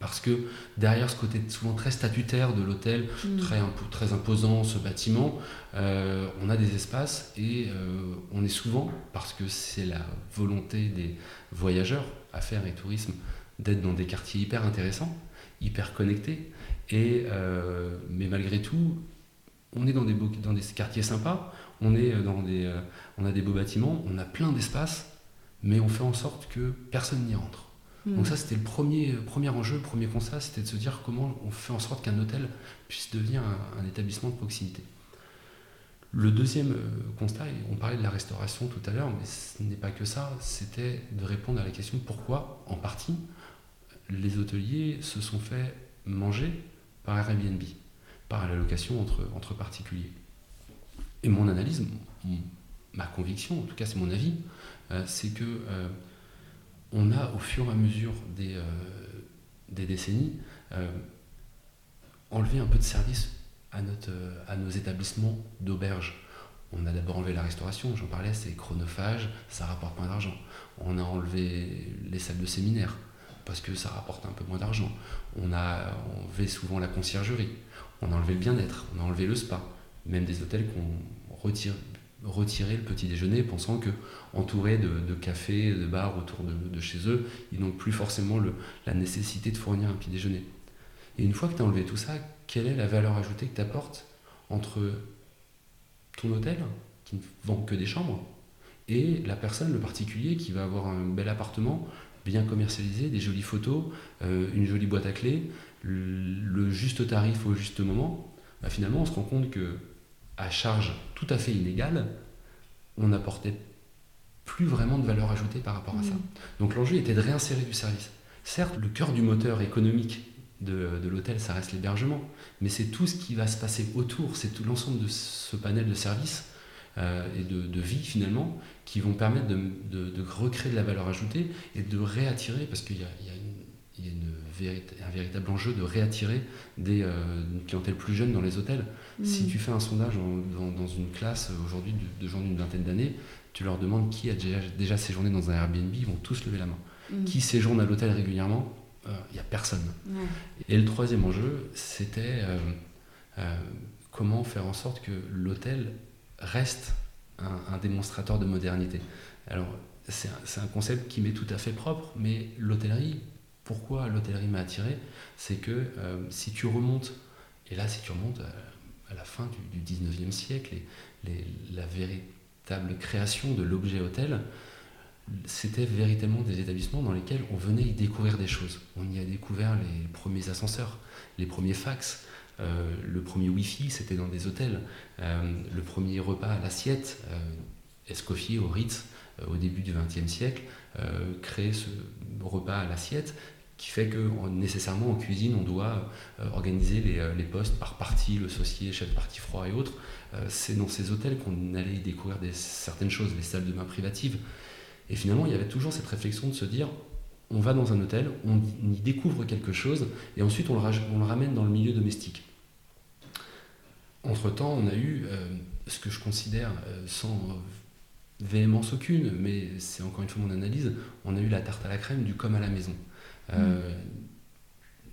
parce que derrière ce côté souvent très statutaire de l'hôtel, mm. très, très imposant ce bâtiment, euh, on a des espaces et on est souvent, parce que c'est la volonté des voyageurs, affaires et tourisme, d'être dans des quartiers hyper intéressants, hyper connectés, et, euh, mais malgré tout, on est dans des, dans des quartiers sympas, on, est dans des, euh, on a des beaux bâtiments, on a plein d'espace, mais on fait en sorte que personne n'y rentre. Hmm. Donc ça, c'était le premier, premier enjeu, le premier constat, c'était de se dire comment on fait en sorte qu'un hôtel puisse devenir un, établissement de proximité. Le deuxième euh, constat, on parlait de la restauration tout à l'heure, mais ce n'est pas que ça, c'était de répondre à la question pourquoi, en partie, les hôteliers se sont fait manger par Airbnb, par la location entre, particuliers. Et mon analyse ma conviction, en tout cas c'est mon avis, c'est que on a au fur et à mesure des, des décennies enlevé un peu de service à nos établissements d'auberge. On a d'abord enlevé la restauration, j'en parlais, c'est chronophage, ça rapporte moins d'argent. On a enlevé les salles de séminaire, parce que ça rapporte un peu moins d'argent. On a enlevé souvent la conciergerie, on a enlevé le bien-être, on a enlevé le spa, même des hôtels qu'on retire, retiré le petit déjeuner, pensant que entourés de, cafés, de bars autour de, chez eux, ils n'ont plus forcément la nécessité de fournir un petit déjeuner. Et une fois que tu as enlevé tout ça, quelle est la valeur ajoutée que tu apportes entre ton hôtel, qui ne vend que des chambres, et la personne, le particulier, qui va avoir un bel appartement, bien commercialisé, des jolies photos, euh, une jolie boîte à clés, le, juste tarif au juste moment, bah, finalement on se rend compte que à charge tout à fait inégale, on n'apportait plus vraiment de valeur ajoutée par rapport à ça. Mmh. Donc l'enjeu était de réinsérer du service. Certes, le cœur du moteur économique de, l'hôtel, ça reste l'hébergement, mais c'est tout ce qui va se passer autour, c'est tout l'ensemble de ce panel de services et de, vie finalement qui vont permettre de, recréer de la valeur ajoutée et de réattirer, parce qu'il y a, un véritable enjeu de réattirer des, euh, une clientèle plus jeune dans les hôtels. Mmh. Si tu fais un sondage dans, une classe aujourd'hui de, gens d'une vingtaine d'années, tu leur demandes qui a déjà, séjourné dans un Airbnb, ils vont tous lever la main. Mmh. Qui séjourne à l'hôtel régulièrement il euh, n'y a personne. Et le troisième enjeu, c'était euh, euh, comment faire en sorte que l'hôtel reste un, démonstrateur de modernité. Alors, c'est un, concept qui m'est tout à fait propre, mais l'hôtellerie, pourquoi l'hôtellerie m'a attiré C'est que si tu remontes, et là, si tu remontes à, la fin du, 19e siècle, la véritable création de l'objet hôtel, c'était véritablement des établissements dans lesquels on venait y découvrir des choses. On y a découvert les premiers ascenseurs, les premiers fax, euh, le premier Wi-Fi, c'était dans des hôtels, euh, le premier repas à l'assiette, euh, Escoffier au Ritz, au début du XXe siècle, créer ce repas à l'assiette qui fait que nécessairement en cuisine on doit organiser les, postes par partie, le saucier, chef partie froid et autres. c'est dans ces hôtels qu'on allait y découvrir certaines choses, les salles de bain privatives, et finalement, il y avait toujours cette réflexion de se dire, on va dans un hôtel, on y découvre quelque chose, et ensuite on le, ramène dans le milieu domestique. Entre-temps, on a eu euh, ce que je considère euh, sans véhémence aucune, mais c'est encore une fois mon analyse, on a eu la tarte à la crème du comme à la maison. Euh, mm.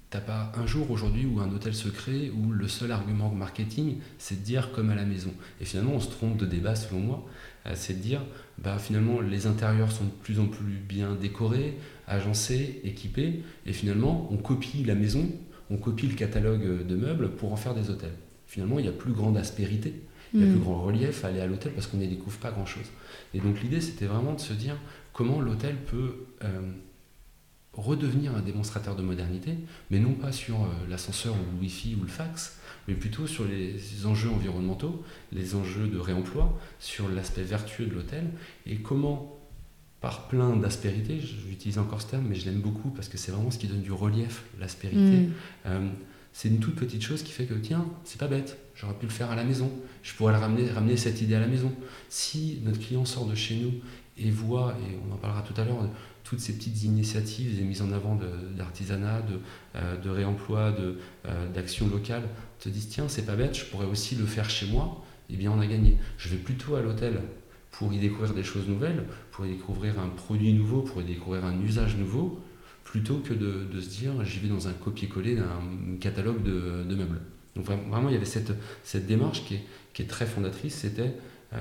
T'as pas un jour aujourd'hui où un hôtel se crée où le seul argument marketing c'est de dire comme à la maison. Et finalement on se trompe de débat selon moi, c'est de dire bah, finalement les intérieurs sont de plus en plus bien décorés, agencés, équipés, et finalement on copie la maison, on copie le catalogue de meubles pour en faire des hôtels. Finalement il y a plus grande aspérité, il y a plus mm. grand relief à aller à l'hôtel parce qu'on n'y découvre pas grand-chose. Et donc l'idée c'était vraiment de se dire comment l'hôtel peut euh, redevenir un démonstrateur de modernité, mais non pas sur euh, l'ascenseur ou le Wi-Fi ou le fax, mais plutôt sur les enjeux environnementaux, les enjeux de réemploi, sur l'aspect vertueux de l'hôtel, et comment, par plein d'aspérité, j'utilise encore ce terme, mais je l'aime beaucoup parce que c'est vraiment ce qui donne du relief, l'aspérité. Mm. Euh, c'est une toute petite chose qui fait que, tiens, c'est pas bête, j'aurais pu le faire à la maison, je pourrais ramener, ramener cette idée à la maison. Si notre client sort de chez nous et voit, et on en parlera tout à l'heure, toutes ces petites initiatives, des mises en avant d'artisanat, de, euh, de, réemploi, euh, d'action locale, te disent tiens, c'est pas bête, je pourrais aussi le faire chez moi, et eh bien on a gagné. Je vais plutôt à l'hôtel pour y découvrir des choses nouvelles, pour y découvrir un produit nouveau, pour y découvrir un usage nouveau, plutôt que de, de se dire j'y vais dans un copier-coller d'un catalogue de, de, meubles. Donc vraiment, il y avait cette, cette démarche qui est, qui est très fondatrice, c'était euh,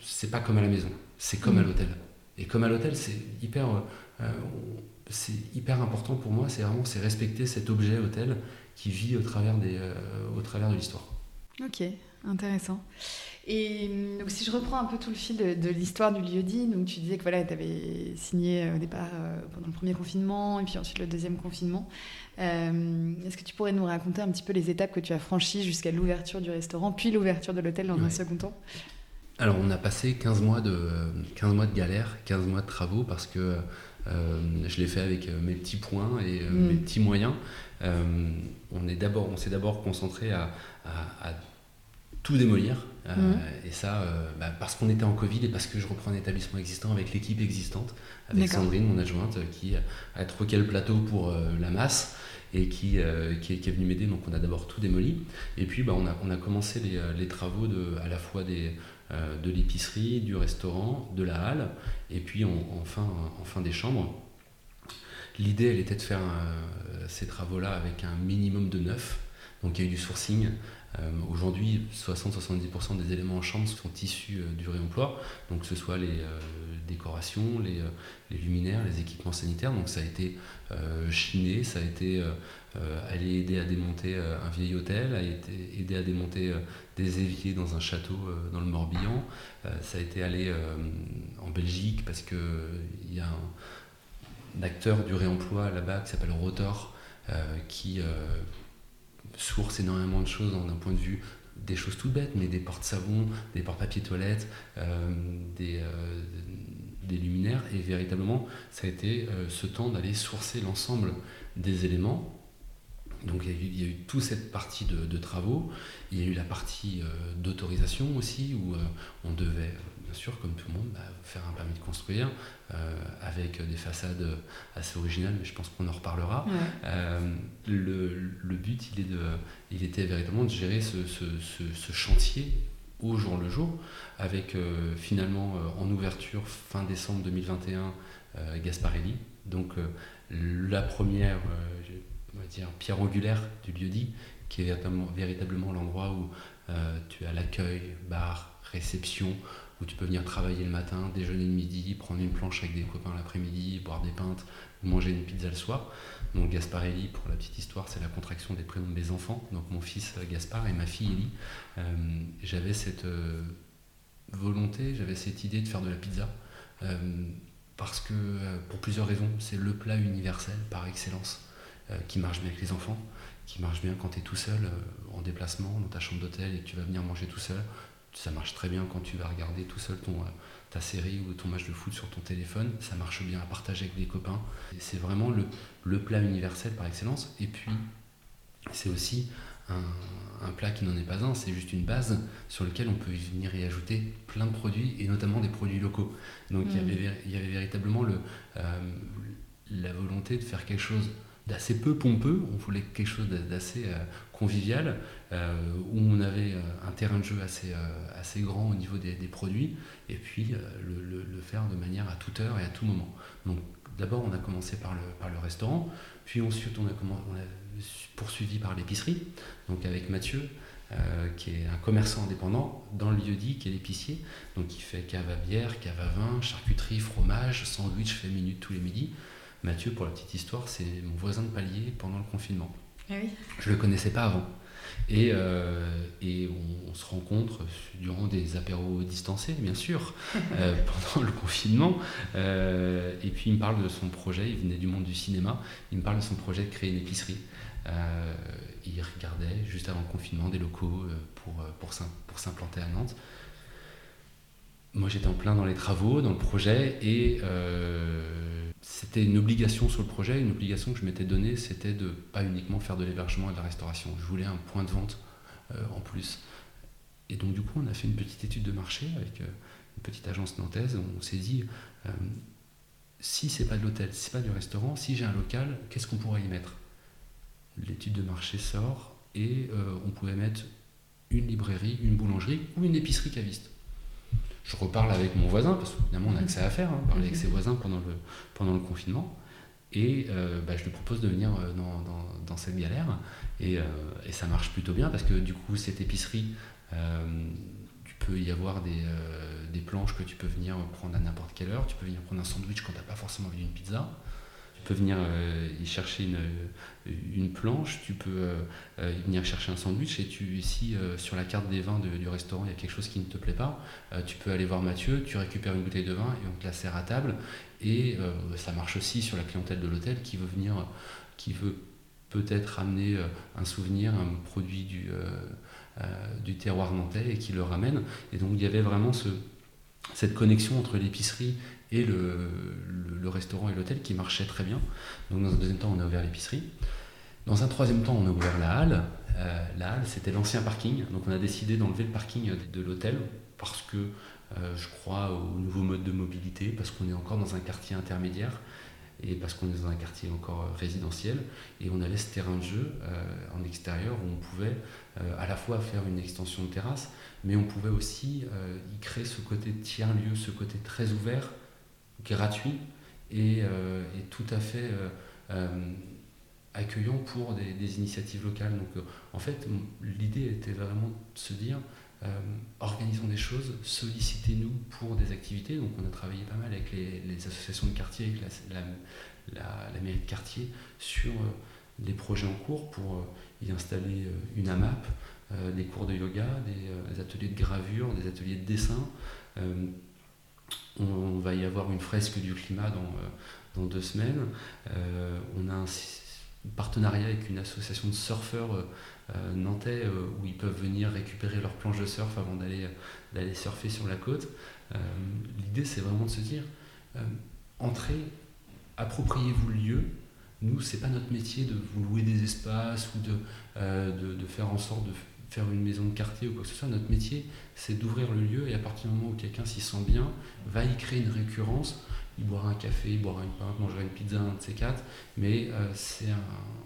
c'est pas comme à la maison, c'est comme à mmh. l'hôtel. Et comme à l'hôtel, c'est hyper, euh, c'est hyper important pour moi, c'est vraiment c'est respecter cet objet hôtel qui vit au travers, des, euh, au travers de l'histoire. Ok, intéressant. Et euh, donc, si je reprends un peu tout le fil de, l'histoire du lieu-dit, donc tu disais que voilà, tu avais signé au départ pendant le premier confinement et puis ensuite le deuxième confinement. Est-ce que tu pourrais nous raconter un petit peu les étapes que tu as franchies jusqu'à l'ouverture du restaurant, puis l'ouverture de l'hôtel dans un second temps? Alors on a passé 15 mois de, 15 mois de galère, 15 mois de travaux parce que euh, je l'ai fait avec euh, mes petits points et euh, mes mm. petits moyens. on s'est d'abord concentré à, tout démolir. Mhm. Et ça, bah, parce qu'on était en Covid et parce que je reprends un établissement existant avec l'équipe existante, avec Sandrine, mon adjointe, qui a troqué le plateau pour la masse et qui, qui, est, venue m'aider. Donc on a d'abord tout démoli. Et puis bah, on, a, on a commencé les, les travaux de, à la fois des, de l'épicerie, du restaurant, de la halle, et puis en, fin, en fin des chambres. L'idée, elle était de faire ces travaux-là avec un minimum de neuf. Donc il y a eu du sourcing. Euh, aujourd'hui, 60-70% des éléments en chambre sont issus euh, du réemploi, donc que ce soit les euh, décorations, les, luminaires, les équipements sanitaires. Donc ça a été chiné, ça a été aller aider à démonter un vieil hôtel, a été aider à démonter des éviers dans un château dans le Morbihan. ça a été aller en Belgique parce qu'il y a un, un, acteur du réemploi là-bas qui s'appelle Rotor qui source énormément de choses d'un point de vue des choses toutes bêtes, mais des portes-savons, des portes-papier toilettes, euh, des, euh, des, luminaires. Et véritablement, ça a été euh, ce temps d'aller sourcer l'ensemble des éléments. Donc il y, a eu, toute cette partie de, travaux. Il y a eu la partie d'autorisation aussi, où on devait bien sûr, comme tout le monde, bah, faire un permis de construire euh, avec des façades assez originales, mais je pense qu'on en reparlera. Euh, le, but, il, est de, il était véritablement de gérer ce, chantier au jour le jour, avec euh, finalement en ouverture fin décembre 2021 Gasparelli, donc la première on va dire, pierre angulaire du lieu dit, qui est véritablement, l'endroit où tu as l'accueil, bar, réception, où tu peux venir travailler le matin, déjeuner le midi, prendre une planche avec des copains l'après-midi, boire des pintes manger une pizza le soir. Donc Gasparelli, pour la petite histoire, c'est la contraction des prénoms de mes enfants. Donc mon fils euh, Gaspard et ma fille Ellie. Euh, j'avais cette euh, volonté, j'avais cette idée de faire de la pizza. parce que, pour plusieurs raisons, c'est le plat universel par excellence qui marche bien avec les enfants, qui marche bien quand tu es tout seul en déplacement dans ta chambre d'hôtel et que tu vas venir manger tout seul ça marche très bien quand tu vas regarder tout seul ton, euh, ta série ou ton match de foot sur ton téléphone. Ça marche bien à partager avec des copains. C'est vraiment le, le, plat universel par excellence. Et puis, c'est aussi un, un, plat qui n'en est pas un, c'est juste une base sur laquelle on peut venir y ajouter plein de produits, et notamment des produits locaux. Donc il, y mm. avait, il y avait véritablement le, euh, la volonté de faire quelque chose d'assez peu pompeux, on voulait quelque chose d'assez euh, convivial, euh, où on avait euh, un terrain de jeu assez, assez grand au niveau des, produits, et puis le, faire de manière à toute heure et à tout moment. Donc d'abord on a commencé par le, par le restaurant, puis ensuite on a, on a poursuivi par l'épicerie, donc avec Mathieu, qui est un commerçant indépendant dans le lieu dit, qui est l'épicier, donc qui fait cave à bière, cave à vin, charcuterie, fromage, sandwich fait minute tous les midis. Mathieu, pour la petite histoire, c'est mon voisin de palier pendant le confinement. Ah oui. Je ne le connaissais pas avant. Et, euh, et on, se rencontre durant des apéros distancés, bien sûr, euh, pendant le confinement. Euh, et puis il me parle de son projet, il venait du monde du cinéma, il me parle de son projet de créer une épicerie. il regardait juste avant le confinement des locaux pour, pour, pour s'implanter à Nantes. Moi j'étais en plein dans les travaux, dans le projet, et c'était une obligation sur le projet, une obligation que je m'étais donnée, c'était de pas uniquement faire de l'hébergement et de la restauration. Je voulais un point de vente euh, en plus. Et donc du coup, on a fait une petite étude de marché avec euh, une petite agence nantaise. On s'est dit, euh, si c'est pas de l'hôtel, si c'est pas du restaurant, si j'ai un local, qu'est-ce qu'on pourrait y mettre? L'étude de marché sort et on pouvait mettre une librairie, une boulangerie ou une épicerie caviste je reparle avec mon voisin, parce que finalement on a que ça à faire, hein, parler avec ses voisins pendant le, pendant le confinement. Et euh, bah, je lui propose de venir euh, dans, dans, dans cette galère. Et, euh, et, ça marche plutôt bien parce que du coup, cette épicerie, tu peux y avoir des, des, planches que tu peux venir prendre à n'importe quelle heure. Tu peux venir prendre un sandwich quand tu n'as pas forcément envie d'une pizza venir euh, y chercher une, une, planche, tu peux euh, euh, venir chercher un sandwich et tu, si sur la carte des vins du restaurant il y a quelque chose qui ne te plaît pas, tu peux aller voir Mathieu, tu récupères une bouteille de vin et on te la sert à table. Et ça marche aussi sur la clientèle de l'hôtel qui veut venir, qui veut peut-être amener un souvenir, un produit du, du terroir nantais et qui le ramène. Et donc il y avait vraiment ce, cette connexion entre l'épicerie et le, restaurant et l'hôtel qui marchait très bien. Donc dans un deuxième temps, on a ouvert l'épicerie. Dans un troisième temps, on a ouvert la halle. la halle, c'était l'ancien parking. Donc on a décidé d'enlever le parking de l'hôtel parce que je crois au nouveau mode de mobilité, parce qu'on est encore dans un quartier intermédiaire et parce qu'on est dans un quartier encore résidentiel, et on avait ce terrain de jeu en extérieur où on pouvait à la fois faire une extension de terrasse, mais on pouvait aussi y créer ce côté tiers-lieu, ce côté très ouvert, gratuit, et, et tout à fait accueillant pour des, initiatives locales. Donc, euh, en fait, l'idée était vraiment de se dire euh, organisons des choses, sollicitez-nous pour des activités. Donc, on a travaillé pas mal avec les, associations de quartier, avec la, mairie de quartier, sur euh, des projets en cours pour y installer une AMAP, des cours de yoga, des, ateliers de gravure, des ateliers de dessin. On, va y avoir une fresque du climat dans, dans deux semaines. on a un partenariat avec une association de surfeurs euh, euh, nantais euh, où ils peuvent venir récupérer leur planche de surf avant d'aller surfer sur la côte. L'idée, c'est vraiment de se dire entrez, appropriez-vous le lieu. Nous, c'est pas notre métier de vous louer des espaces ou de, de, de, faire en sorte de faire une maison de quartier ou quoi que ce soit. Notre métier, c'est d'ouvrir le lieu et à partir du moment où quelqu'un s'y sent bien, va y créer une récurrence il boira un café, il boira une pinte, mangera une pizza, un de ces quatre. Mais euh, c'est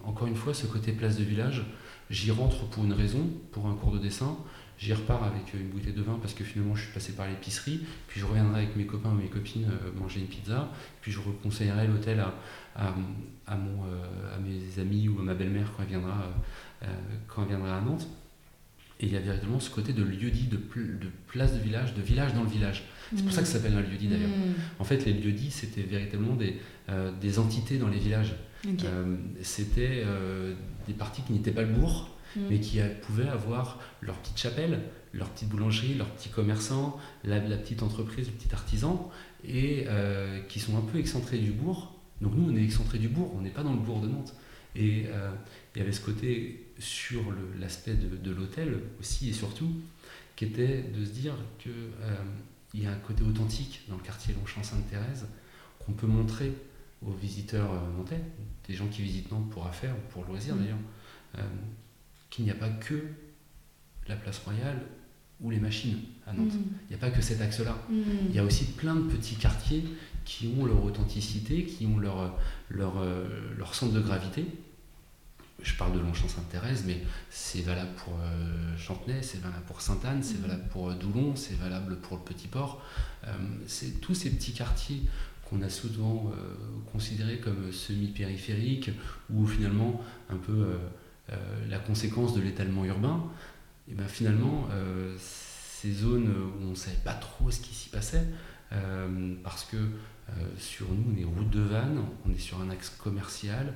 encore une fois ce côté place de village. J'y rentre pour une raison, pour un cours de dessin. J'y repars avec une bouteille de vin parce que finalement je suis passé par l'épicerie. Puis je reviendrai avec mes copains ou mes copines euh, manger une pizza. Puis je reconseillerai l'hôtel à, à, mon, euh, à mes amis ou à ma belle-mère quand, quand elle viendra à Nantes. Et il y a véritablement ce côté de lieu-dit, de, de, place de village, de village dans le village. C'est pour ça que ça s'appelle un lieu-dit d'ailleurs. Mm. En fait, les lieux-dits, c'était véritablement des, euh, des, entités dans les villages. Euh, c'était euh, des parties qui n'étaient pas le bourg, mm. mais qui pouvaient avoir leur petite chapelle, leur petite boulangerie, leur petit commerçant, la, petite entreprise, le petit artisan, et qui sont un peu excentrés du bourg. Donc nous, on est excentrés du bourg, on n'est pas dans le bourg de Nantes. Et il y avait ce côté sur l'aspect de, de l'hôtel aussi et surtout, qui était de se dire que il y a un côté authentique dans le quartier Longchamp-Sainte-Thérèse qu'on peut montrer aux visiteurs euh, nantais, des gens qui visitent Nantes pour affaires ou pour loisirs mm. d'ailleurs, euh, qu'il n'y a pas que la place royale ou les machines à Nantes. Mm. Il n'y a pas que cet axe-là. Mm. Il y a aussi plein de petits quartiers qui ont leur authenticité, qui ont leur, leur, euh, leur centre de gravité je parle de Longchamp-Sainte-Thérèse, mais c'est valable pour euh, Chantenay, c'est valable pour Sainte-Anne, c'est mm. valable pour euh, Doulon, c'est valable pour le Petit Port. Euh, c'est tous ces petits quartiers qu'on a souvent considérés comme semi-périphériques ou finalement un peu la conséquence de l'étalement urbain. Et bien finalement, ces zones où on ne savait pas trop ce qui s'y passait, parce que sur nous, on est route de Vannes, on est sur un axe commercial,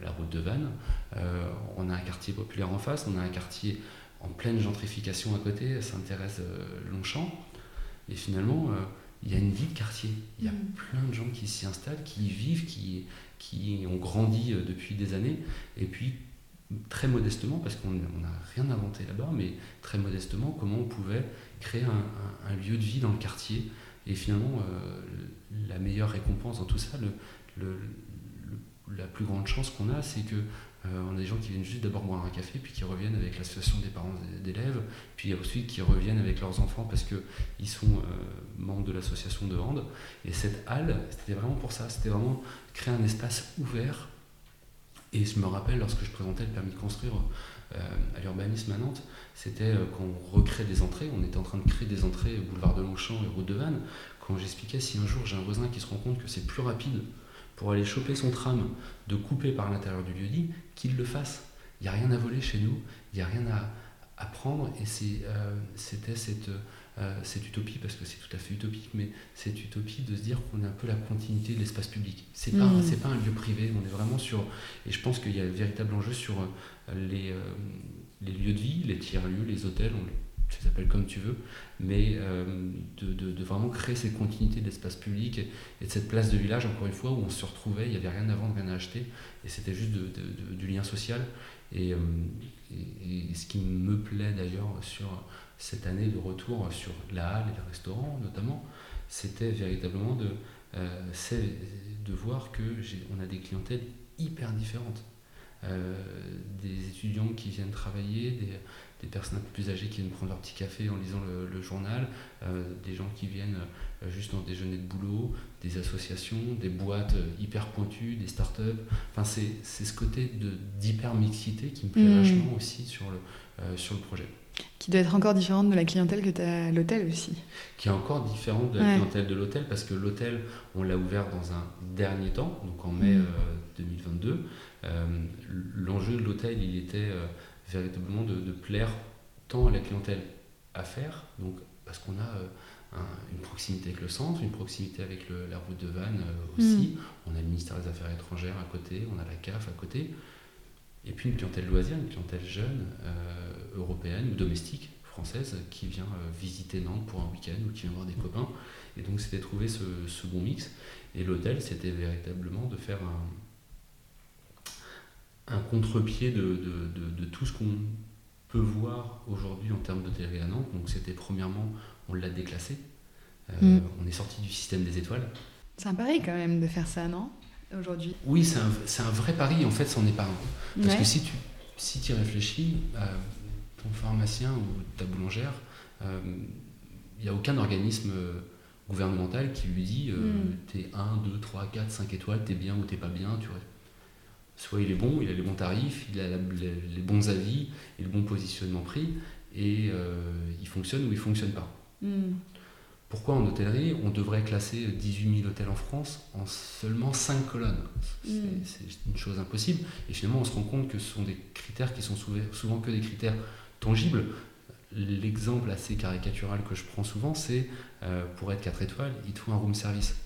la route de Vannes. Euh, on a un quartier populaire en face, on a un quartier en pleine gentrification à côté, Saint-Thérèse-Longchamp. Et finalement, euh, il y a une vie de quartier. Il y a mm. plein de gens qui s'y installent, qui y vivent, qui, qui ont grandi euh, depuis des années. Et puis, très modestement, parce qu'on n'a rien inventé là-bas, mais très modestement, comment on pouvait créer un, lieu de vie dans le quartier. Et finalement, la meilleure récompense dans tout ça, le la plus grande chance qu'on a, c'est que euh, a des gens qui viennent juste d'abord boire un café, puis qui reviennent avec l'association des parents d'élèves, puis ensuite qui reviennent avec leurs enfants parce qu'ils sont euh, membres de l'association de hand. Et cette halle, c'était vraiment pour ça, c'était vraiment créer un espace ouvert. Et je me rappelle, lorsque je présentais le permis de construire euh, à l'urbanisme à Nantes, c'était quand on recrée des entrées, on était en train de créer des entrées boulevard de Longchamp et route de Vannes, quand j'expliquais si un jour j'ai un voisin qui se rend compte que c'est plus rapide pour aller choper son tram, de couper par l'intérieur du lieu-dit, qu'il le fasse. Il n'y a rien à voler chez nous, il n'y a rien à, à prendre, et euh, c'était cette, euh, cette utopie, parce que c'est tout à fait utopique, mais cette utopie de se dire qu'on est un peu la continuité de l'espace public. C'est n'est pas, mmh. pas un lieu privé, on est vraiment sur. Et je pense qu'il y a un véritable enjeu sur euh, les, les lieux de vie, les tiers-lieux, les hôtels, on tu les appelles comme tu veux, mais euh, de, de, vraiment créer cette continuité d'espace public et, de cette place de village, encore une fois, où on se retrouvait, il n'y avait rien à vendre, rien à acheter, et c'était juste du lien social. Euh, et, et, ce qui me plaît d'ailleurs sur cette année de retour sur la halle et le restaurant notamment, c'était véritablement de, euh, de voir que on a des clientèles hyper différentes. des étudiants qui viennent travailler, des, des, personnes un peu plus âgées qui viennent prendre leur petit café en lisant le, journal, des gens qui viennent juste en déjeuner de boulot, des associations, des boîtes hyper pointues, des startups. Enfin, c'est ce côté d'hyper-mixité qui me plaît mmh. vachement aussi sur le, sur le projet. Qui doit être encore différente de la clientèle que tu as à l'hôtel aussi. Qui est encore différente de la clientèle de l'hôtel parce que l'hôtel, on l'a ouvert dans un dernier temps, donc en mai 2022. Mm. Euh, euh, l'enjeu de l'hôtel, il était euh, véritablement de, plaire tant à la clientèle à faire, donc parce qu'on a une proximité avec le centre, une proximité avec la route de Vannes aussi. Mm. On a le ministère des Affaires étrangères à côté, on a la CAF à côté. Et puis une clientèle loisir, une clientèle jeune, euh, européenne ou domestique, française, qui vient euh, visiter Nantes pour un week-end ou qui vient voir des copains. Et donc c'était trouver ce, bon mix. Et l'hôtel, c'était véritablement de faire un, un contre-pied de, tout ce qu'on peut voir aujourd'hui en termes d'hôtellerie à Nantes. Donc c'était premièrement, on l'a déclassé. Euh, mm. On est sorti du système des étoiles. C'est un pari quand même de faire ça, non aujourd'hui? Oui, c'est un, un, vrai pari, en fait, c'en est pas un. Parce que si tu si y réfléchis, euh, ton pharmacien ou ta boulangère, il euh, n'y a aucun organisme euh, gouvernemental qui lui dit mm. t'es 1, 2, 3, 4, 5 étoiles, t'es bien ou t'es pas bien. Tu. Soit il est bon, il a les bons tarifs, il a les, bons avis et le bon positionnement prix, et il fonctionne ou il fonctionne pas. Mm. Pourquoi en hôtellerie, on devrait classer 18 000 hôtels en France en seulement 5 colonnes? Mm. C'est une chose impossible. Et finalement, on se rend compte que ce sont des critères qui sont souvent que des critères tangibles. L'exemple assez caricatural que je prends souvent, c'est euh, pour être 4 étoiles, il te faut un room service.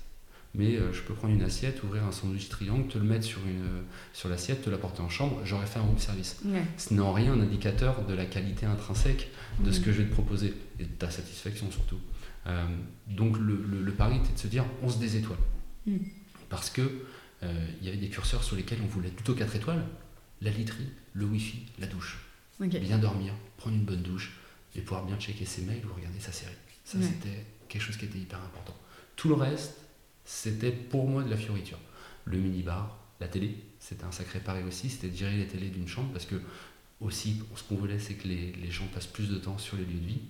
Mais euh, je peux prendre une assiette, ouvrir un sandwich triangle, te le mettre sur, une, sur l'assiette, te l'apporter en chambre, j'aurais fait un room service. Ce n'est en rien un indicateur de la qualité intrinsèque de ce que je vais te proposer et de ta satisfaction surtout. Euh, donc le, pari était de se dire on se désétoile. Mm. Parce que euh, il y avait des curseurs sur lesquels on voulait plutôt 4 étoiles, la literie, le wifi, la douche. Bien dormir, prendre une bonne douche et pouvoir bien checker ses mails ou regarder sa série. Ça, c'était quelque chose qui était hyper important. Tout le reste, c'était pour moi de la fioriture. Le minibar, la télé, c'était un sacré pari aussi, c'était de gérer les télés d'une chambre parce que aussi, ce qu'on voulait, c'est que les, les gens passent plus de temps sur les lieux de vie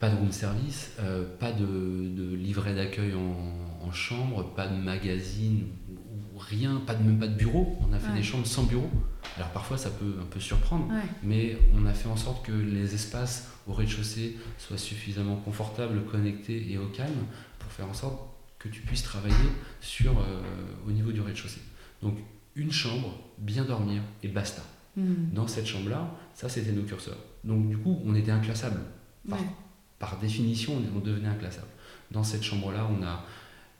pas de room service, euh, pas de, livret d'accueil en, chambre, pas de magazine ou rien, pas de, même pas de bureau. On a fait des chambres sans bureau. Alors parfois ça peut un peu surprendre, mais on a fait en sorte que les espaces au rez-de-chaussée soient suffisamment confortables, connectés et au calme pour faire en sorte que tu puisses travailler sur, euh, au niveau du rez-de-chaussée. Donc une chambre, bien dormir et basta. Hmm. Dans cette chambre-là, ça c'était nos curseurs. Donc du coup, on était inclassable par définition, on devenait inclassable. Dans cette chambre-là, on a,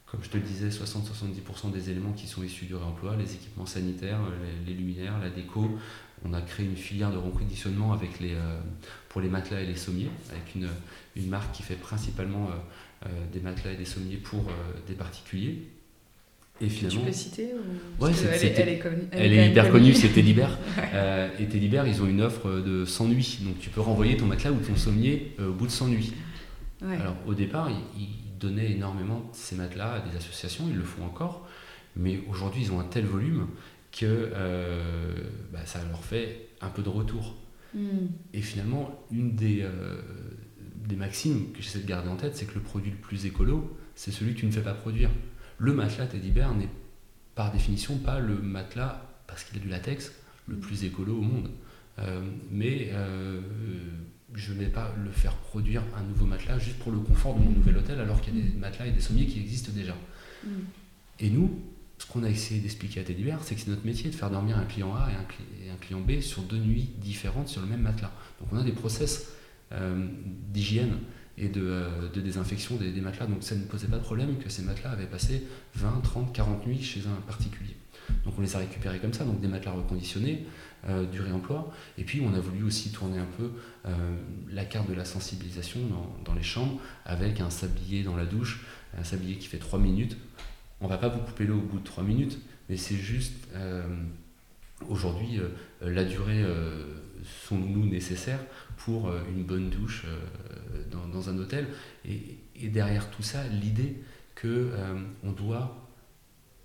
comme je te le disais, 60-70% des éléments qui sont issus du réemploi, les équipements sanitaires, les, luminaires, la déco. On a créé une filière de reconditionnement avec les, euh, pour les matelas et les sommiers, avec une, une marque qui fait principalement euh, des matelas et des sommiers pour des particuliers. Et finalement, tu peux citer ouais, elle, est, hyper connue, c'est Tedibert. euh, et Tedibert, ils ont une offre de 100 nuits. Donc tu peux renvoyer ton matelas ou ton sommier euh, au bout de 100 nuits. Alors au départ, ils, donnaient énormément ces matelas à des associations, ils le font encore. Mais aujourd'hui, ils ont un tel volume que euh, bah, ça leur fait un peu de retour. Hmm. Et finalement, une des, euh, des maximes que j'essaie de garder en tête, c'est que le produit le plus écolo, c'est celui que tu ne fais pas produire. Le matelas Teddy Bear n'est par définition pas le matelas, parce qu'il a du latex, le plus écolo au monde. Euh, mais euh, je ne vais pas le faire produire un nouveau matelas juste pour le confort de mon nouvel hôtel, alors qu'il y a des matelas et des sommiers qui existent déjà. Mm. Et nous, ce qu'on a essayé d'expliquer à Teddy Bear, c'est que c'est notre métier de faire dormir un client A et un, client B sur deux nuits différentes sur le même matelas. Donc on a des process d'hygiène et de, euh, désinfection des, matelas. Donc ça ne posait pas de problème que ces matelas avaient passé 20, 30, 40 nuits chez un particulier. Donc on les a récupérés comme ça, donc des matelas reconditionnés, euh, du réemploi. Et puis on a voulu aussi tourner un peu euh, la carte de la sensibilisation dans, les chambres avec un sablier dans la douche, un sablier qui fait 3 minutes. On va pas vous couper l'eau au bout de 3 minutes, mais c'est juste aujourd'hui la durée sont nous nécessaires pour une bonne douche dans, un hôtel. Et, derrière tout ça, l'idée que euh, on doit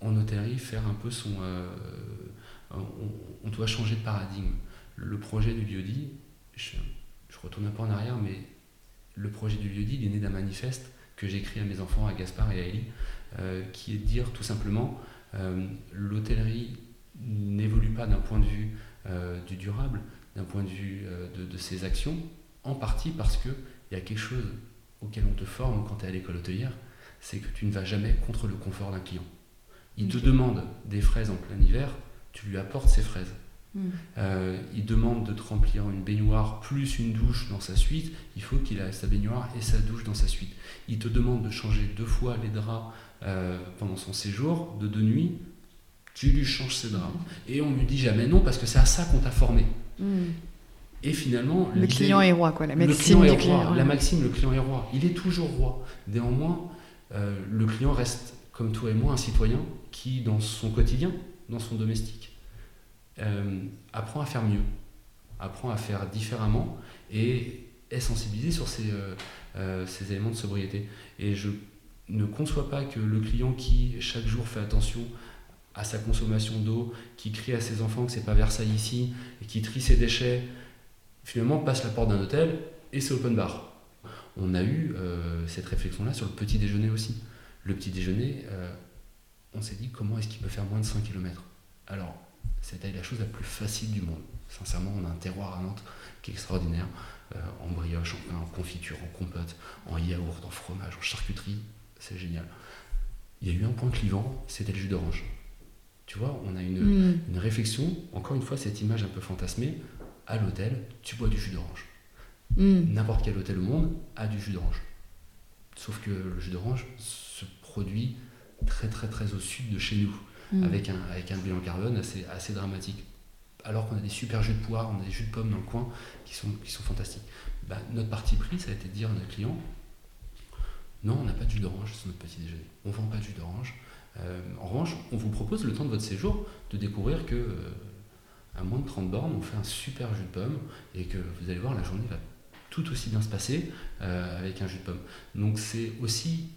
en hôtellerie faire un peu son, euh, on, doit changer de paradigme. Le projet du lieu-dit, je, retourne un peu en arrière, mais le projet du lieu-dit, il est né d'un manifeste que j'ai écrit à mes enfants, à Gaspard et à Ellie, euh, qui est de dire tout simplement euh, l'hôtellerie n'évolue pas d'un point de vue euh, du durable, d'un point de vue de, de, ses actions, en partie parce qu'il y a quelque chose auquel on te forme quand tu es à l'école hôtelière, c'est que tu ne vas jamais contre le confort d'un client. Il te demande des fraises en plein hiver, tu lui apportes ces fraises. Hmm. Euh, il demande de te remplir une baignoire plus une douche dans sa suite, il faut qu'il ait sa baignoire et sa douche dans sa suite. Il te demande de changer deux fois les draps euh, pendant son séjour, de deux nuits, tu lui changes ses draps. Et on lui dit jamais non parce que c'est à ça qu'on t'a formé. Et finalement, le client est roi, quoi. La maxime du client. La maxime, le client est roi. Il est toujours roi. Néanmoins, euh, le client reste, comme toi et moi, un citoyen qui, dans son quotidien, dans son domestique, euh, apprend à faire mieux, apprend à faire différemment et est sensibilisé sur ces, euh, ces éléments de sobriété. Et je ne conçois pas que le client qui, chaque jour, fait attention à sa consommation d'eau, qui crie à ses enfants que c'est pas Versailles ici, et qui trie ses déchets, finalement passe la porte d'un hôtel et c'est open bar. On a eu euh, cette réflexion-là sur le petit déjeuner aussi. Le petit déjeuner, euh, on s'est dit comment est-ce qu'il peut faire moins de 100 km Alors, c'était la chose la plus facile du monde. Sincèrement, on a un terroir à Nantes qui est extraordinaire, euh, en brioche, en confiture, en compote, en yaourt, en fromage, en charcuterie, c'est génial. Il y a eu un point clivant, c'était le jus d'orange. Tu vois, on a une, mm. une réflexion, encore une fois, cette image un peu fantasmée, à l'hôtel, tu bois du jus d'orange. Hmm. N'importe quel hôtel au monde a du jus d'orange. Sauf que le jus d'orange se produit très très très au sud de chez nous, hmm. avec, un, avec un bilan carbone assez, assez dramatique. Alors qu'on a des super jus de poire, on a des jus de pommes dans le coin qui sont, qui sont fantastiques. Bah, notre parti pris, ça a été de dire à notre client, non, on n'a pas de jus d'orange sur notre petit déjeuner. On ne vend pas de jus d'orange. Euh, en revanche, on vous propose le temps de votre séjour de découvrir que euh, moins de 30 bornes, on fait un super jus de pomme et que vous allez voir, la journée va tout aussi bien se passer euh, avec un jus de pomme. Donc c'est aussi,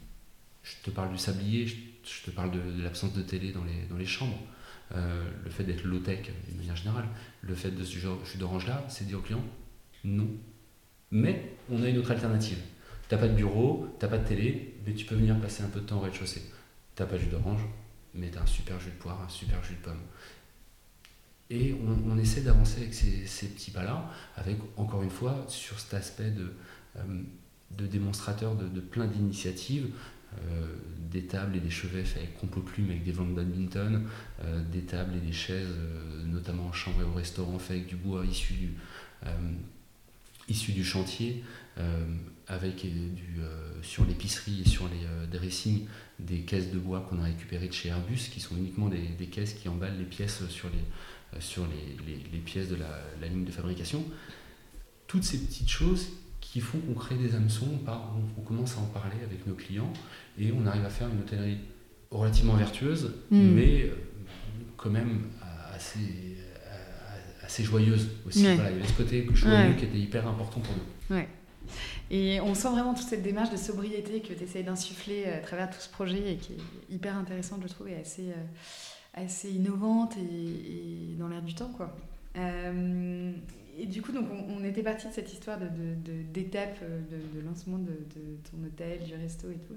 je te parle du sablier, je, te parle de, l'absence de télé dans les, chambres, le fait d'être low-tech de manière générale, le fait de ce jus d'orange-là, c'est dire au client non. Mais on a une autre alternative. T'as pas de bureau, t'as pas de télé, mais tu peux venir passer un peu de temps au rez-de-chaussée. T'as pas de jus d'orange, mais t'as un super jus de poire, un super jus de pomme. Et on, essaie d'avancer avec ces, petits pas-là, avec encore une fois sur cet aspect de, euh, démonstrateur de, plein d'initiatives, euh, des tables et des chevets faits avec compo plume avec des ventes badminton, euh, des tables et des chaises, notamment en chambre et au restaurant, faits avec du bois issu du, issu du chantier, avec du, sur l'épicerie et sur les dressings des caisses de bois qu'on a récupérées de chez Airbus, qui sont uniquement des, des caisses qui emballent les pièces sur les euh, sur les, pièces de la, ligne de fabrication. Toutes ces petites choses qui font qu'on crée des hameçons, on, commence à en parler avec nos clients et on arrive à faire une hôtellerie relativement vertueuse, hmm. mais euh, quand même assez, assez joyeuse aussi. il y avait ce côté joyeux qui était hyper important pour nous. Ouais. Et on sent vraiment toute cette démarche de sobriété que tu essayes d'insuffler à travers tout ce projet et qui est hyper intéressante, je trouve, et assez, euh, assez innovante et, dans l'air du temps, quoi. Euh, et du coup, donc, on, était parti de cette histoire d'étape de, de, de, lancement de, ton hôtel, du resto et tout.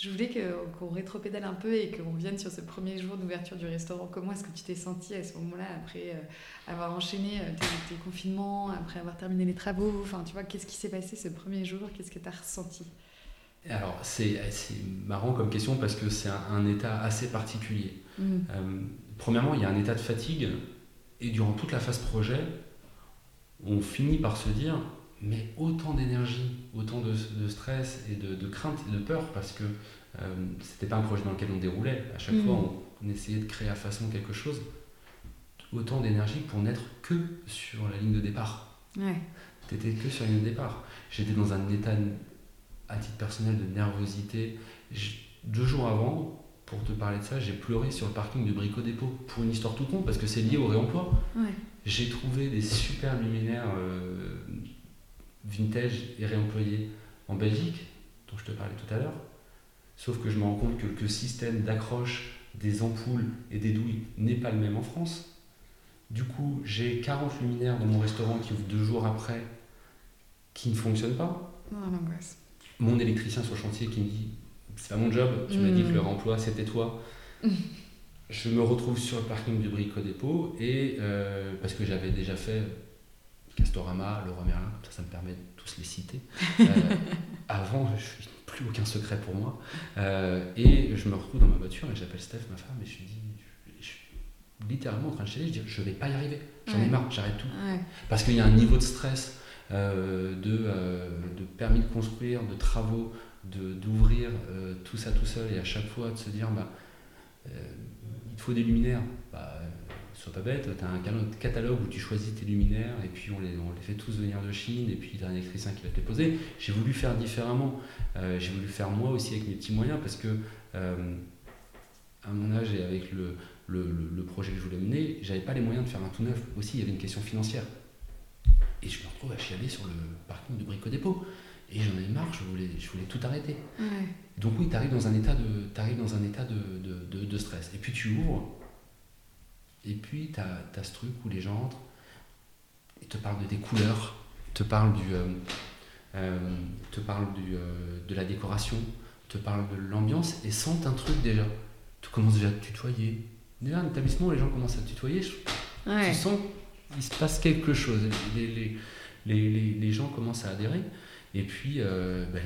Je voulais qu'on rétropédale un peu et qu'on revienne sur ce premier jour d'ouverture du restaurant. Comment est-ce que tu t'es senti à ce moment-là, après euh, avoir enchaîné euh, tes, tes, confinements, après avoir terminé les travaux? Enfin, tu vois, qu'est-ce qui s'est passé ce premier jour? Qu'est-ce que tu as ressenti? Alors, c'est marrant comme question parce que c'est un, état assez particulier. Mm. Euh, premièrement, il y a un état de fatigue et durant toute la phase projet, on finit par se dire mais autant d'énergie, autant de, stress et de, crainte et de peur parce que euh, c'était pas un projet dans lequel on déroulait. À chaque mm. fois, on, essayait de créer à façon quelque chose. Autant d'énergie pour n'être que sur la ligne de départ. Ouais. T'étais que sur la ligne de départ. J'étais dans un état à titre personnel de nervosité. deux jours avant, pour te parler de ça, j'ai pleuré sur le parking de Brico Dépôt pour une histoire tout con parce que c'est lié au réemploi. J'ai trouvé des super luminaires euh, vintage et réemployés en Belgique, dont je te parlais tout à l'heure. Sauf que je me rends compte que le système d'accroche des ampoules et des douilles n'est pas le même en France. Du coup, j'ai 40 luminaires dans mon restaurant qui ouvrent deux jours après, qui ne fonctionnent pas. Mon électricien sur le chantier qui me dit C'est pas mon job, tu m'as dit que le remploi c'était toi. Je me retrouve sur le parking du Brico Dépôt et euh, parce que j'avais déjà fait Castorama, le Merlin, ça, ça me permet de tous les citer. Euh, avant, je plus aucun secret pour moi. Euh, et je me retrouve dans ma voiture et j'appelle Steph, ma femme, et je lui dis, je, suis littéralement en train de chialer, je dis, je vais pas y arriver, j'en ai marre, j'arrête tout. Parce qu'il y a un niveau de stress, de, de, permis de construire, de travaux, d'ouvrir tout ça tout seul et à chaque fois de se dire, bah, il faut des luminaires. Bah, sois pas bête, tu as un catalogue où tu choisis tes luminaires et puis on les, on les fait tous venir de Chine et puis tu as un électricien qui va te les poser. J'ai voulu faire différemment. Euh, j'ai voulu faire moi aussi avec mes petits moyens parce que euh, à mon âge et avec le, le, le, projet que je voulais mener, j'avais pas les moyens de faire un tout neuf. Aussi, il y avait une question financière. Et je me retrouve à chialer sur le parking de Brico Dépôt. Et j'en avais marre, je voulais, je voulais tout arrêter. Donc oui, tu arrives dans un état, de, arrives dans un état de, de, de, stress. Et puis tu ouvres, et puis tu as, ce truc où les gens entrent, ils te parlent de des couleurs, te parlent, du, euh, euh, te parlent du, euh, de la décoration, te parlent de l'ambiance et sentent un truc déjà. Tu commences déjà à te tutoyer. Déjà, un établissement, les gens commencent à te tutoyer. Tu sens qu'il se passe quelque chose. Les, les, les, les, gens commencent à adhérer. Et puis, bah,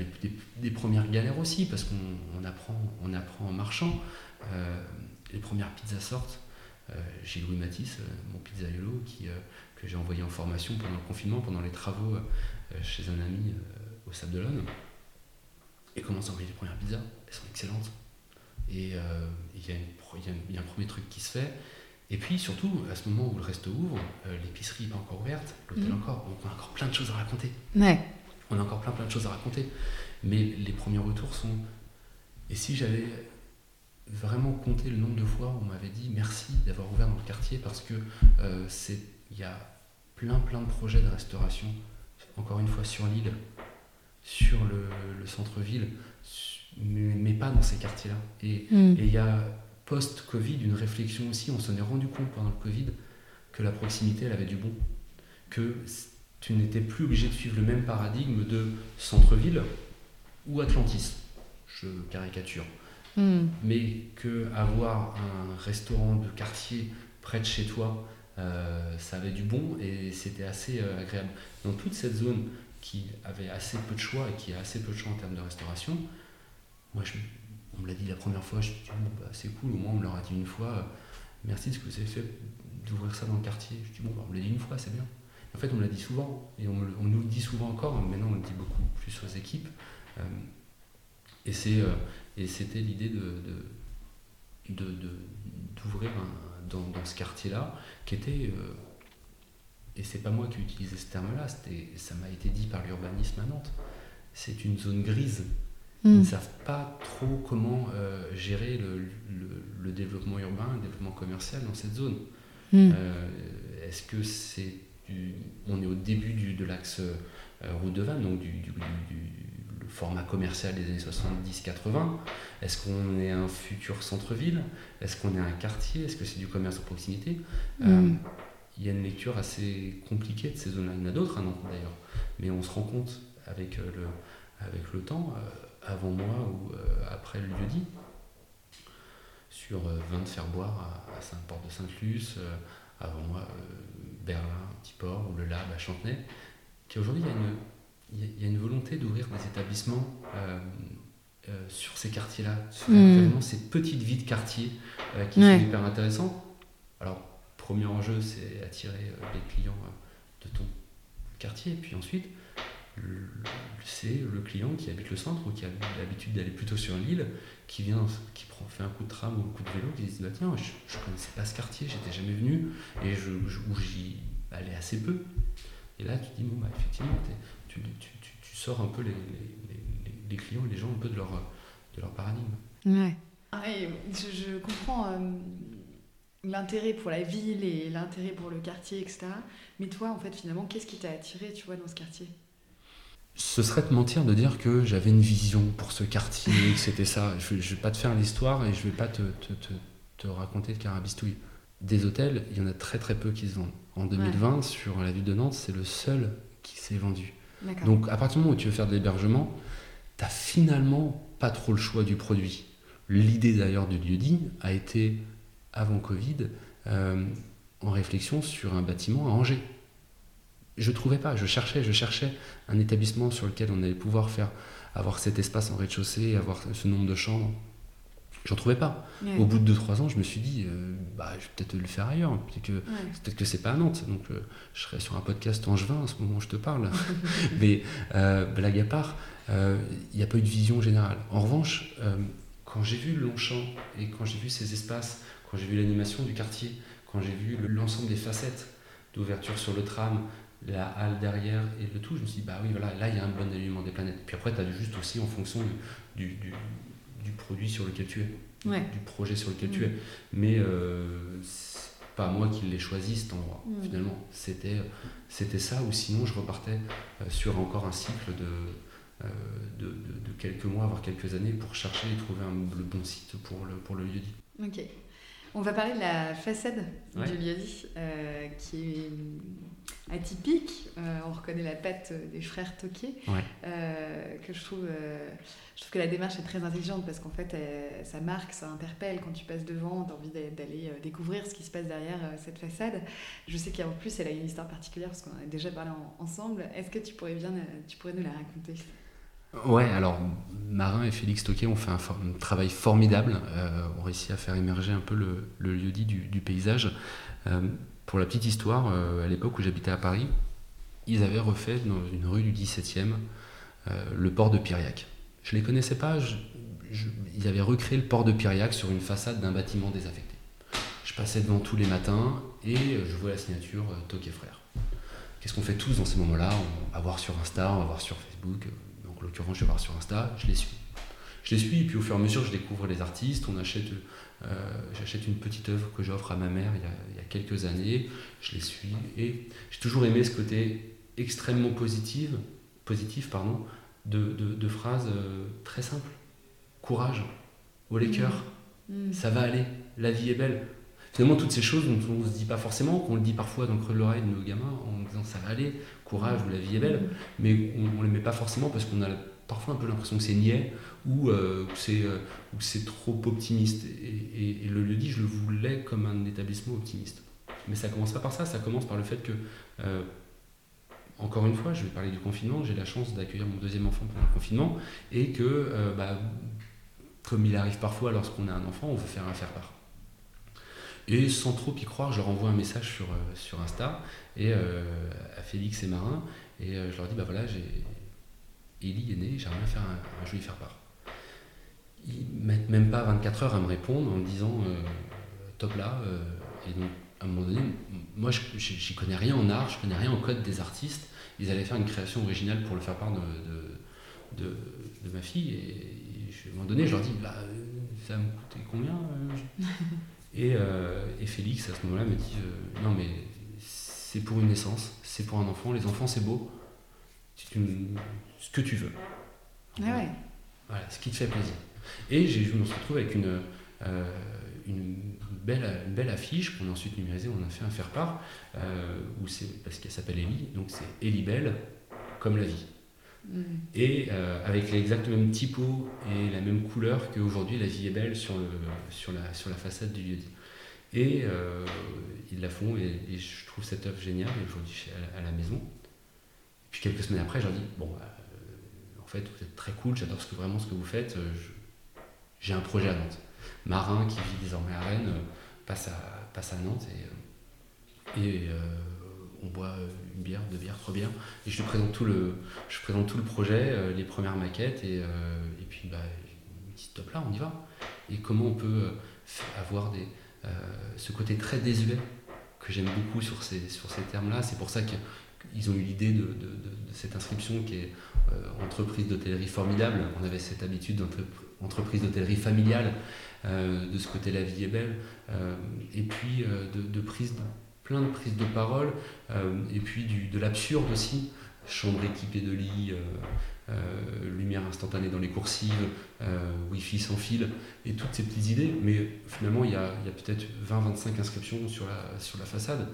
des, premières galères aussi, parce qu'on apprend, on apprend en marchant. les premières pizzas sortent j'ai Louis Matisse, euh, mon pizzaiolo, qui, euh, que j'ai envoyé en formation pendant le confinement, pendant les travaux chez un ami au Sable d'Olonne. Et commence à envoyer les premières pizzas, elles sont excellentes. Et il y, a un premier truc qui se fait. Et puis surtout, à ce moment où le resto ouvre, l'épicerie n'est pas encore ouverte, l'hôtel mmh. encore, donc on a encore plein de choses à raconter. Ouais. On a encore plein plein de choses à raconter. Mais les premiers retours sont. Et si j'avais vraiment compter le nombre de fois où on m'avait dit merci d'avoir ouvert dans le quartier parce que euh, c'est il y a plein plein de projets de restauration encore une fois sur l'île sur le, centre-ville mais, pas dans ces quartiers-là. Et hmm. il y a post-Covid une réflexion aussi on s'en est rendu compte pendant le Covid que la proximité elle avait du bon que tu n'étais plus obligé de suivre le même paradigme de centre-ville ou Atlantis. Je caricature Hmm. Mais que avoir un restaurant de quartier près de chez toi, euh, ça avait du bon et c'était assez euh, agréable. Dans toute cette zone qui avait assez peu de choix et qui a assez peu de choix en termes de restauration, moi, je, on me l'a dit la première fois, je me suis dit, bah, c'est cool, au moins on me l'aura dit une fois, euh, merci de ce que vous avez fait d'ouvrir ça dans le quartier. Je dis, bon, bah, on me l'a dit une fois, c'est bien. En fait, on me l'a dit souvent, et on, on, nous le dit souvent encore, maintenant on le dit beaucoup plus aux équipes. et c'est et c'était l'idée de, d'ouvrir dans, dans, ce quartier-là, qui était, euh, et c'est pas moi qui utilisais ce terme-là, ça m'a été dit par l'urbanisme à Nantes, c'est une zone grise. Ils ne hmm. savent pas trop comment euh, gérer le, le, développement urbain, le développement commercial dans cette zone. Hmm. Euh, est-ce que c'est on est au début du, de l'axe route de Vannes, donc du, du format commercial des années 70-80 Est-ce qu'on est un futur centre-ville? Est-ce qu'on est un quartier? Est-ce que c'est du commerce en proximité? Mm. euh, Il y a une lecture assez compliquée de ces zones-là. Il y en a d'autres hein, d'ailleurs. Mais on se rend compte avec euh, le, avec le temps, euh, avant moi ou après le lieu-dit, sur 20 de faire boire à, Sainte-Porte de Sainte-Luce, avant moi Berlin, Tiport ou le Lab à Chantenay, qui aujourd'hui il y a une il y, a une volonté d'ouvrir des établissements euh, euh, sur ces quartiers-là, sur hmm. vraiment ces petites vies de quartier euh, qui sont hyper intéressants. Alors, premier enjeu, c'est attirer les clients de ton quartier, et puis ensuite, c'est le client qui habite le centre ou qui a l'habitude d'aller plutôt sur l'île, qui vient, qui prend, fait un coup de tram ou un coup de vélo, qui dit bah, Tiens, je ne connaissais pas ce quartier, j'étais jamais venu, et je, j'y allais assez peu. Et là, tu dis Bon, bah, effectivement, tu, sors un peu les, les, clients et les gens un peu de leur, de leur paradigme. Ouais. Ah, je, comprends euh, l'intérêt pour la ville et l'intérêt pour le quartier, etc. Mais toi, en fait, finalement, qu'est-ce qui t'a attiré, tu vois, dans ce quartier? Ce serait de mentir de dire que j'avais une vision pour ce quartier, que c'était ça. Je ne vais pas te faire l'histoire et je ne vais pas te, te, te, te, raconter de carabistouille. des hôtels, il y en a très très peu qui se vendent. En 2020, sur la ville de Nantes, c'est le seul qui s'est vendu. Donc à partir du moment où tu veux faire de l'hébergement, tu n'as finalement pas trop le choix du produit. L'idée d'ailleurs du lieu dit a été, avant Covid, euh, en réflexion sur un bâtiment à Angers. Je ne trouvais pas, je cherchais, je cherchais un établissement sur lequel on allait pouvoir faire, avoir cet espace en rez-de-chaussée, avoir ce nombre de chambres. J'en trouvais pas. Au bout de 2-3 ans, je me suis dit, euh, bah, je vais peut-être le faire ailleurs. Peut-être que, peut-être que c'est pas à Nantes. Donc, euh, je serais sur un podcast angevin à ce moment où je te parle. Mais, euh, blague à part, il n'y a pas eu de vision générale. En revanche, quand j'ai vu le Longchamp et quand j'ai vu ces espaces, quand j'ai vu l'animation du quartier, quand j'ai vu l'ensemble des facettes d'ouverture sur le tram, la halle derrière et le tout, je me suis dit, bah oui, voilà, là, il y a un bon alignement des planètes. Puis après, tu as juste aussi en fonction du du produit sur lequel tu es, du projet sur lequel tu mm. es. Mais euh, c'est pas moi qui l'ai choisi cet endroit, mm. finalement. C'était, c'était ça, ou sinon je repartais euh, sur encore un cycle de, euh, de, de, quelques mois, voire quelques années, pour chercher et trouver le bon site pour le, pour le lieu dit. Ok. On va parler de la façade du lieu qui est atypique. Euh, on reconnaît la patte des frères Toquet, euh, que je trouve, euh, je trouve que la démarche est très intelligente parce qu'en fait, ça marque, ça interpelle. Quand tu passes devant, tu as envie d'aller découvrir ce qui se passe derrière cette façade. Je sais qu'en plus, elle a une histoire particulière parce qu'on a déjà parlé ensemble. Est-ce que tu pourrais, bien, tu pourrais nous la raconter? Ouais, alors Marin et Félix Toquet ont fait un, travail formidable, euh, ont réussi à faire émerger un peu le, lieu dit du, paysage. Pour la petite histoire, euh, à l'époque où j'habitais à Paris, ils avaient refait dans une rue du 17e euh, le port de Piriac. Je ne les connaissais pas, ils avaient recréé le port de Piriac sur une façade d'un bâtiment désaffecté. Je passais devant tous les matins et euh, je vois la signature Toque Frères. Qu'est-ce qu'on fait tous dans ces moments-là? On va voir sur Insta, on va voir sur Facebook. En l'occurrence, je vais voir sur Insta, je les suis. Je les suis et puis au fur et à mesure, je découvre les artistes, on achète euh, j'achète une petite œuvre que j'offre à ma mère il y, a, quelques années, je les suis et j'ai toujours aimé ce côté extrêmement positif, positif pardon, de, phrases euh, très simples. Courage, au les mmh. cœurs, mmh. ça va aller, la vie est belle. Finalement, toutes ces choses dont on ne se dit pas forcément, qu'on le dit parfois dans le creux de l'oreille de nos gamins en disant ça va aller, courage ou la vie est belle, mais on ne les met pas forcément parce qu'on a parfois un peu l'impression que c'est niais ou euh, euh, que c'est trop optimiste. Et, le lieu dit, je le voulais comme un établissement optimiste. Mais ça commence pas par ça, ça commence par le fait que, euh, encore une fois, je vais parler du confinement, j'ai la chance d'accueillir mon deuxième enfant pendant le confinement, et que, bah, comme il arrive parfois lorsqu'on a un enfant, on veut faire un faire-part. Et sans trop y croire, je leur envoie un message sur, sur Insta et à Félix et Marin, et je leur dis, bah voilà, j'ai Ellie est né, j'aimerais bien faire un, joli faire-part. Ils mettent même pas 24 heures à me répondre en me disant euh, top là. Euh, et donc, à un moment donné, moi, je n'y connais rien en art, je connais rien en code des artistes. Ils allaient faire une création originale pour le faire-part de, de, de, ma fille. Et, à un moment donné, je leur dis bah, ça me coûter combien euh, et, et, Félix, à ce moment-là, me dit non, mais c'est pour une naissance, c'est pour un enfant. Les enfants, c'est beau. C'est une, ce que tu veux. Ah voilà, ce qui te fait plaisir. Et je me suis retrouvé avec une, euh, une, belle, une belle affiche qu'on a ensuite numérisée, on a fait un faire-part, euh, parce qu'elle s'appelle Ellie, donc c'est Ellie Belle, comme la vie. Mm. Et euh, avec l'exact même typo et la même couleur qu'aujourd'hui La vie est belle sur, le, sur, la, sur la façade du lieu Et ils la font, et, je trouve cette œuvre géniale, et aujourd'hui je suis à, la maison. Puis quelques semaines après, je leur dis, bon, bah, vous êtes très cool, j'adore vraiment ce que vous faites. Euh, j'ai un projet à Nantes. Marin, qui vit désormais à Rennes, euh, passe à, passe à Nantes et, et euh, on boit une bière, deux bières, trois bières. Et je présente tout le, je présente tout le projet, les premières maquettes, et, et puis bah, top là, on y va. Et comment on peut avoir des, ce côté très désuet que j'aime beaucoup sur ces, sur ces termes-là. C'est pour ça qu'ils ont eu l'idée de, de, cette inscription qui est euh, entreprise d'hôtellerie formidable. On avait cette habitude d'entreprise d'hôtellerie familiale. Euh, de ce côté, la vie est belle. Euh, et puis de, prise plein de prises de parole. et puis du, de l'absurde aussi. Chambre équipée de lits, lumière instantanée dans les coursives, Wi-Fi sans fil, et toutes ces petites idées. Mais finalement, il y a, peut-être 20-25 inscriptions sur la, sur la façade.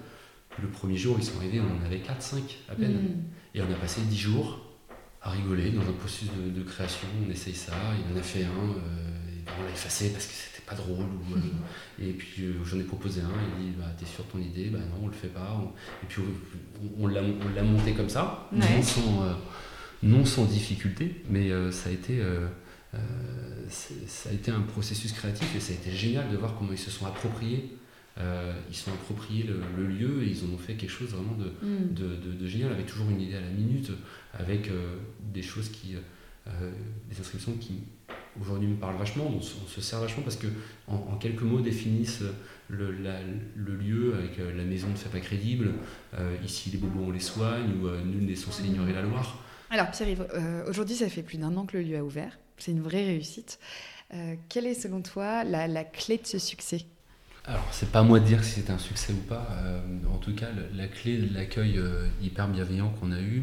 Le premier jour, ils sont arrivés, on en avait 4-5 à peine. Mm. Et on a passé 10 jours à rigoler dans un processus de, création. On essaye ça, il en a fait un, et on l'a effacé parce que c'était pas drôle. et puis j'en ai proposé un, il dit bah, T'es sûr de ton idée? Bah non, on le fait pas. Et puis on, l'a monté comme ça, non, sans, non, sans, difficulté, mais ça a été. ça a été un processus créatif et ça a été génial de voir comment ils se sont appropriés euh, ils sont appropriés le, lieu et ils en ont fait quelque chose vraiment de, mm. de, génial, avec toujours une idée à la minute, avec euh, des choses qui. Euh, des inscriptions qui aujourd'hui me parlent vachement, on, se sert vachement parce que en, quelques mots définissent le, le, lieu avec la maison ne fait pas crédible, ici les bobos on les soigne ou nul n'est censé ignorer la Loire. Alors Pierre-Yves, aujourd'hui ça fait plus d'un an que le lieu a ouvert, c'est une vraie réussite. quelle est selon toi la, la clé de ce succès? Alors, c'est pas à moi de dire si c'était un succès ou pas. Euh, en tout cas, la clé de l'accueil euh, hyper bienveillant qu'on a eu, euh,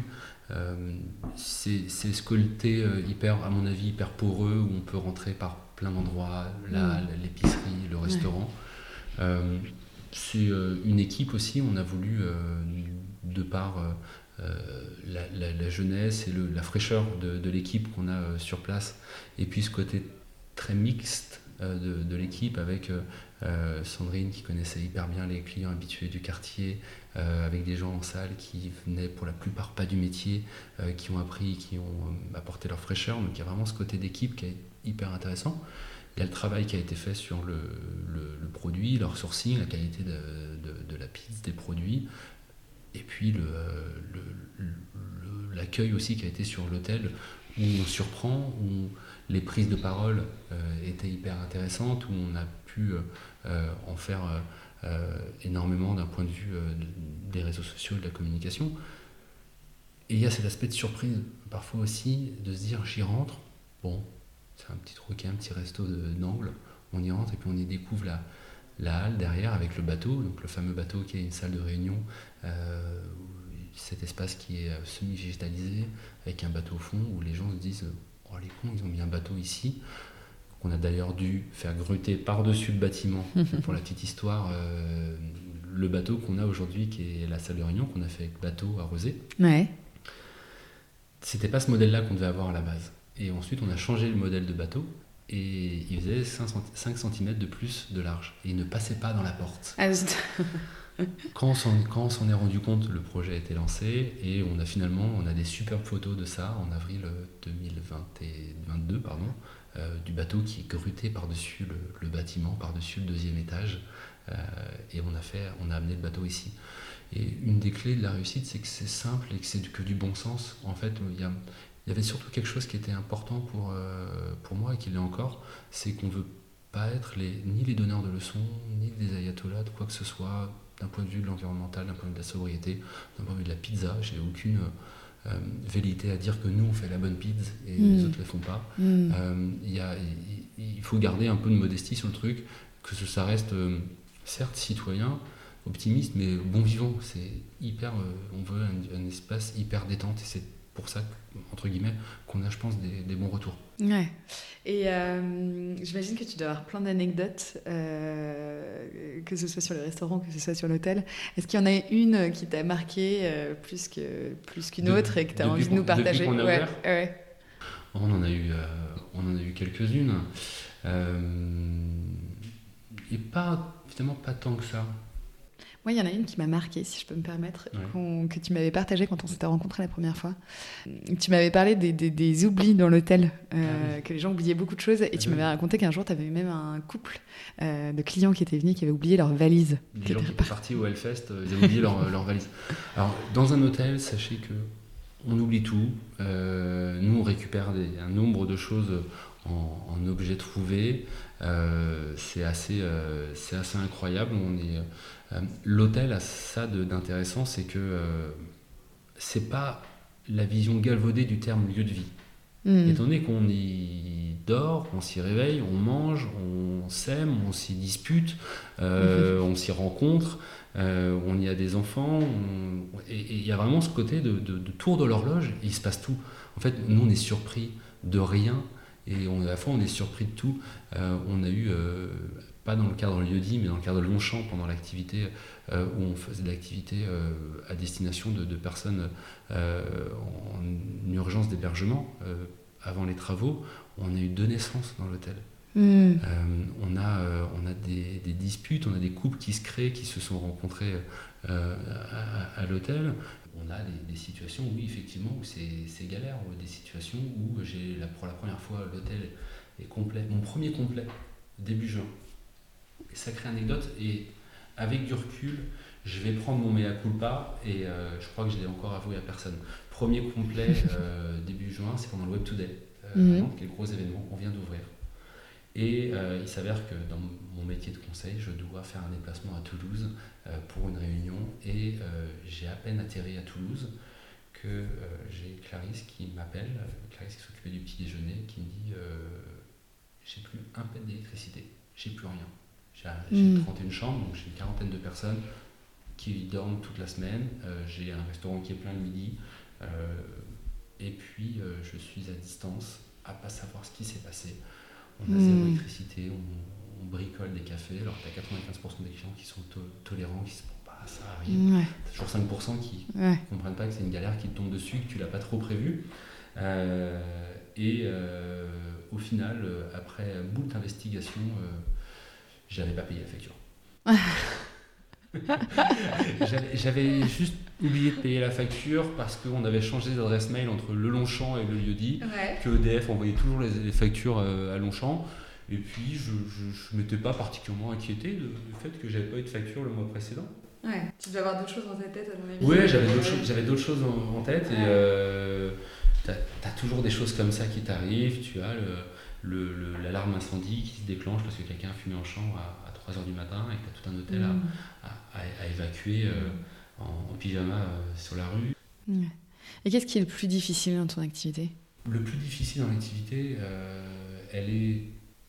c'est ce côté hyper, à mon avis, hyper poreux où on peut rentrer par plein d'endroits, mm. l'épicerie, le restaurant. c'est une équipe aussi, on a voulu, de par la, jeunesse et la fraîcheur de, de l'équipe qu'on a sur place, et puis ce côté très mixte de, de l'équipe avec euh, Sandrine qui connaissait hyper bien les clients habitués du quartier, euh, avec des gens en salle qui venaient pour la plupart pas du métier, euh, qui ont appris, qui ont apporté leur fraîcheur. Donc il y a vraiment ce côté d'équipe qui est hyper intéressant. Il y a le travail qui a été fait sur le, produit, leur sourcing, la qualité de, la pizza, des produits, et puis l'accueil aussi qui a été sur l'hôtel, où on surprend, où les prises de parole étaient hyper intéressantes, où on a pu euh, en faire euh, euh, énormément d'un point de vue des réseaux sociaux, de la communication. Et il y a cet aspect de surprise, parfois aussi, de se dire j'y rentre, bon, c'est un petit troquet, un petit resto d'angle, on y rentre et puis on y découvre la, la halle derrière avec le bateau, donc le fameux bateau qui est une salle de réunion, cet espace qui est semi-végétalisé, avec un bateau au fond où les gens se disent Oh les cons, ils ont mis un bateau ici qu'on a d'ailleurs dû faire gruter par-dessus le bâtiment. Pour la petite histoire, euh, le bateau qu'on a aujourd'hui, qui est la salle de réunion, qu'on a fait avec bateau arrosé, ouais. c'était pas ce modèle-là qu'on devait avoir à la base. Et ensuite, on a changé le modèle de bateau et il faisait 5, cm de plus de large et il ne passait pas dans la porte. Quand on s'en est rendu compte, le projet a été lancé et on a finalement on a des superbes photos de ça en avril 2022 pardon, euh, du bateau qui est gruté par-dessus le, bâtiment, par-dessus le deuxième étage. Euh, et on a, fait, on a amené le bateau ici. Et une des clés de la réussite, c'est que c'est simple et que c'est que du bon sens. En fait, il y, avait surtout quelque chose qui était important pour, euh, pour moi et qui l'est encore, c'est qu'on ne veut pas être ni les donneurs de leçons, ni des ayatollahs, de quoi que ce soit, d'un point de vue de l'environnemental, d'un point de vue de la sobriété, d'un point de vue de la pizza. J'ai aucune euh, vérité à dire que nous on fait la bonne pizza et les mm. autres ne le font pas. Mm. Euh, il faut garder un peu de modestie sur le truc, que ça reste euh, certes citoyen, optimiste, mais bon vivant. C'est hyper, on veut un, espace hyper détente et c'est pour ça, entre guillemets, qu'on a, je pense, des, bons retours. Ouais. Et euh, j'imagine que tu dois avoir plein d'anecdotes, euh, que ce soit sur le restaurant, que ce soit sur l'hôtel. Est-ce qu'il y en a une qui t'a marqué euh, plus que plus qu'une autre et que tu as envie de nous partager? ouais, ouais. On en a eu, on en a eu quelques-unes. et pas, finalement, pas tant que ça. Moi, il y en a une qui m'a marqué, si je peux me permettre, que tu m'avais partagé quand on s'était rencontrés la première fois. Tu m'avais parlé des, des, oublis dans l'hôtel, euh, ah que les gens oubliaient beaucoup de choses, et tu ah m'avais raconté qu'un jour, tu avais eu même un couple euh, de clients qui étaient venus qui avaient oublié leur valise. Des gens qui étaient partis au Hellfest, euh, ils avaient oublié leur, leur, valise. Alors, dans un hôtel, sachez que on oublie tout. nous, on récupère des, un nombre de choses en, en objets trouvés. c'est assez, c'est assez incroyable. On est euh, l'hôtel a ça d'intéressant, c'est que euh, c'est pas la vision galvaudée du terme lieu de vie. Hmm. Étant donné qu'on y dort, on s'y réveille, on mange, on s'aime, on s'y dispute, euh, on s'y rencontre, euh, on y a des enfants, et il y a vraiment ce côté de, tour de l'horloge, il se passe tout. En fait, nous, on est surpris de rien, et on, à la fois, on est surpris de tout. Euh, on a eu, pas dans le cadre lieu-dit, mais dans le cadre de Longchamp, pendant l'activité où on faisait de l'activité à destination de, personnes en urgence d'hébergement avant les travaux, on a eu deux naissances dans l'hôtel. Hmm. Euh, on a, euh, on a des, disputes, on a des couples qui se créent, qui se sont rencontrés euh, à, l'hôtel. On a des, situations, oui, effectivement, où c'est galère, des situations où j'ai pour la première fois l'hôtel est complet, mon premier complet, début juin. Sacrée anecdote, et avec du recul, je vais prendre mon mea culpa, et je crois que je l'ai encore avoué à personne. Premier complet, début juin, c'est pendant le Web Today, mhm. qui est le gros événement, on vient d'ouvrir. Et euh, il s'avère que dans mon métier de conseil, je dois faire un déplacement à Toulouse euh, pour une réunion et euh, j'ai à peine atterri à Toulouse que j'ai Clarisse qui m'appelle, Clarisse qui s'occupait du petit déjeuner, qui me dit j'ai plus un pet d'électricité, j'ai plus rien. J'ai 31 hmm. chambres, donc j'ai une quarantaine de personnes qui dorment toute la semaine. j'ai un restaurant qui est plein le midi. et puis je suis à distance, à pas savoir ce qui s'est passé on a zéro hmm. électricité, on, bricole des cafés, alors tu as 95% des clients qui sont tolérants, qui se disent bah, ça arrive. Ouais. toujours 5% qui ne comprennent pas que c'est une galère qui te tombe dessus, que tu l'as pas trop prévu. Euh, et euh, au final, euh, après beaucoup d'investigations, j'avais pas payé la facture. J'avais juste oublié de payer la facture parce qu'on avait changé d'adresse mail entre le Longchamp et le lieu-dit, que EDF envoyait toujours les, factures euh, à Longchamp. Et puis, je ne m'étais pas particulièrement inquiété du fait que j'avais pas eu de facture le mois précédent. Ouais, tu devais avoir d'autres choses dans ta tête, à mon avis? Oui, j'avais d'autres, choses, j'avais d'autres choses en, tête. Et euh, tu as, toujours des choses comme ça qui t'arrivent. Tu as le, l'alarme incendie qui se déclenche parce que quelqu'un a fumé en chambre à, 3h du matin et que tu as tout un hôtel à, mm à, évacuer euh, en, pyjama euh, sur la rue. Et qu'est-ce qui est le plus difficile dans ton activité? Le plus difficile dans l'activité, elle est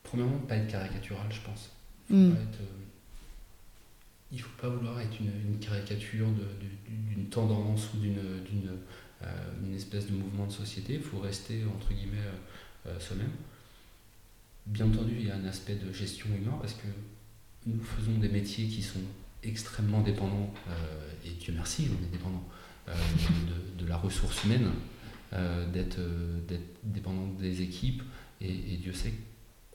premièrement pas être caricaturale, je pense. Il ne faut, il faut pas vouloir être une, caricature d'une tendance ou d'une une espèce de mouvement de société. Il faut rester, entre guillemets, soi-même. Bien entendu, il y a un aspect de gestion humaine parce que nous faisons des métiers qui sont extrêmement dépendant, euh, et Dieu merci, on est dépendant euh, de, la ressource humaine, euh, d'être dépendant des équipes, et, Dieu sait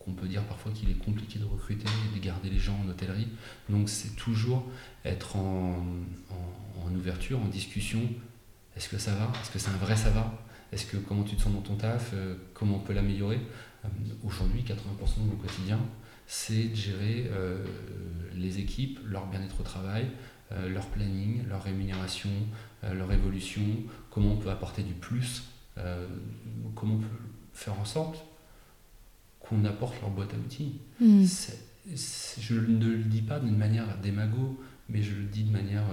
qu'on peut dire parfois qu'il est compliqué de recruter, de garder les gens en hôtellerie. Donc c'est toujours être en, ouverture, en discussion. Est-ce que ça va? Est-ce que c'est un vrai ça va? Est-ce que comment tu te sens dans ton taf? Comment on peut l'améliorer? Aujourd'hui, 80% de mon quotidien, c'est de gérer euh, les équipes, leur bien-être au travail, euh, leur planning, leur rémunération, euh, leur évolution, comment on peut apporter du plus, comment on peut faire en sorte qu'on apporte leur boîte à outils. Hmm. je ne le dis pas d'une manière démago, mais je le dis de manière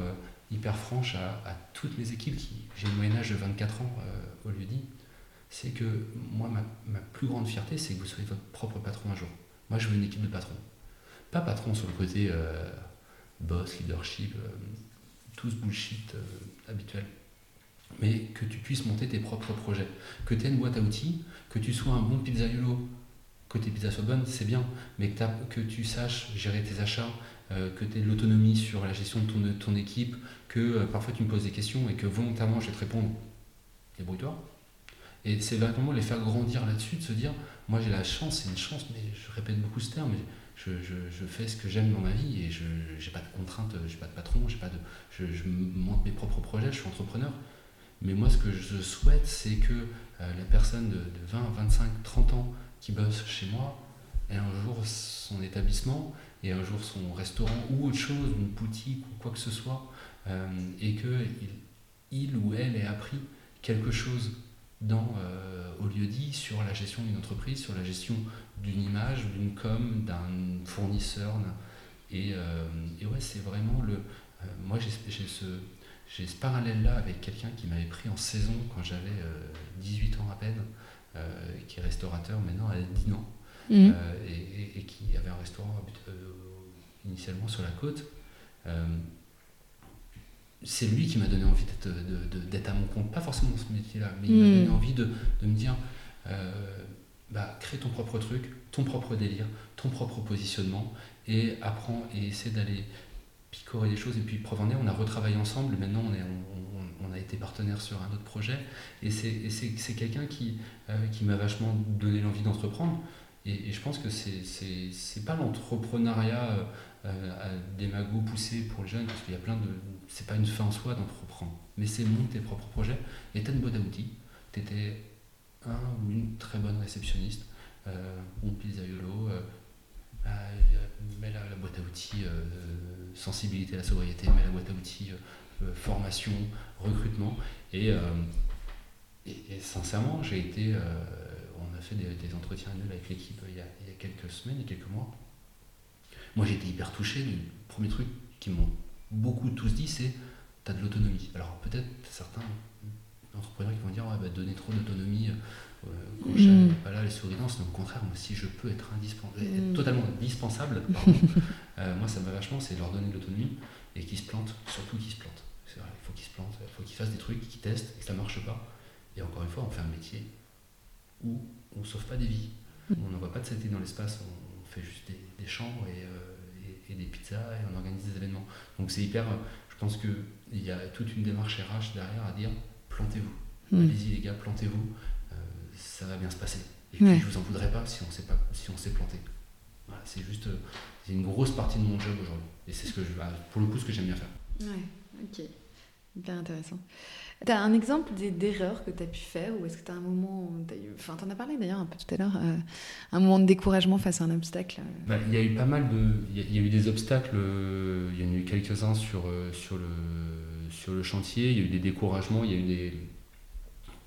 hyper franche à, toutes mes équipes qui j'ai le moyen âge de 24 ans au lieu dit, c'est que moi ma, ma plus grande fierté c'est que vous soyez votre propre patron un jour. Moi, je veux une équipe de patrons. Pas patron sur le côté euh, boss, leadership, euh, tout ce bullshit euh, habituel. Mais que tu puisses monter tes propres projets. Que tu aies une boîte à outils, que tu sois un bon pizzaiolo, pizzas soient bonnes, c'est bien. Mais que, tu saches gérer tes achats, que tu aies de l'autonomie sur la gestion de ton, de équipe, que parfois tu me poses des questions et que volontairement je vais te répondre. Débrouille-toi. Et c'est vraiment les faire grandir là-dessus, de se dire, moi j'ai la chance, c'est une chance, mais je répète beaucoup ce terme, je, fais ce que j'aime dans ma vie et je n'ai pas de contraintes, je n'ai pas de patron, de, je, monte mes propres projets, je suis entrepreneur. Mais moi ce que je souhaite, c'est que euh, la personne de, 20, 25, 30 ans qui bosse chez moi ait un jour son établissement et un jour son restaurant ou autre chose, une boutique ou quoi que ce soit, euh, et qu'il il ou elle ait appris quelque chose euh, au lieu dit sur la gestion d'une entreprise, sur la gestion d'une image, d'une com, d'un fournisseur. Et, euh, et, ouais, c'est vraiment le. Moi, j'ai ce, ce parallèle-là avec quelqu'un qui m'avait pris en saison quand j'avais 18 ans à peine. Qui est restaurateur maintenant à Dinan, Mhm. et, et- et qui avait un restaurant euh, initialement sur la côte. Euh, c'est lui qui m'a donné envie d'être, de- de- d'être à mon compte, pas forcément dans ce métier-là, mais il m'a Mm. donné envie de, de me dire euh, bah, crée ton propre truc, ton propre délire, ton propre positionnement, et apprends et essaie d'aller picorer les choses. Et puis, est, on a retravaillé ensemble, maintenant on, est, on, a été partenaire sur un autre projet, et c'est, quelqu'un qui, euh, qui m'a vachement donné l'envie d'entreprendre. Et, je pense que c'est, pas l'entrepreneuriat euh, euh, à des magots pour les jeunes, parce qu'il y a plein de. C'est pas une fin en soi d'entreprendre, mais c'est monter tes propres projets. Et t'as une boîte à outils, t'étais un ou une très bonne réceptionniste, euh, euh, bah, euh, mets la, la boîte à outils euh, sensibilité à la sobriété, mets la boîte à outils euh, euh, formation, recrutement. Et, euh, et, sincèrement, j'ai été. euh, on a fait des, entretiens annuels avec l'équipe il, y a- il y a quelques semaines et quelques mois. Moi, j'ai été hyper touché du premier truc qu'ils m'ont beaucoup tous dit, c'est tu as de l'autonomie. Alors, peut-être certains entrepreneurs qui vont dire ouais, bah, donner trop d'autonomie euh, quand je suis pas là, les souris dansent. Au contraire, moi, si je peux être indispensable, Mm. totalement indispensable, pardon, euh, moi, ça me va vachement, c'est leur donner de l'autonomie et qu'ils se plantent, surtout qu'ils se plantent. C'est vrai, il faut qu'ils se plantent, il faut qu'ils fassent des trucs, qu'ils testent et que ça marche pas. Et encore une fois, on fait un métier où on ne sauve pas des vies. Mm. On n'envoie pas de satellite dans l'espace, on fait juste des, des chambres et, euh, et- et des pizzas et on organise des événements. Donc c'est hyper. euh, Je pense qu'il y a toute une démarche RH derrière à dire plantez-vous. Mm. Allez-y les gars, plantez-vous, euh, ça va bien se passer. Et puis Ouais. je vous en voudrais pas si on s'est pas si on s'est planté. Voilà, c'est juste euh, c'est une grosse partie de mon job aujourd'hui. Et c'est ce que je, bah, pour le coup ce que j'aime bien faire. Ouais, ok. Hyper intéressant. T'as un exemple d'erreurs que tu as pu faire ou est-ce que tu as un moment. eu- Enfin, t'en as parlé d'ailleurs un peu tout à l'heure, euh, un moment de découragement face à un obstacle. euh? Bah, il y a eu pas mal de. Il y a- il y, a eu des obstacles, euh, il y en a eu quelques-uns sur, euh, sur, le, sur le chantier, il y a eu des découragements, il y a eu des,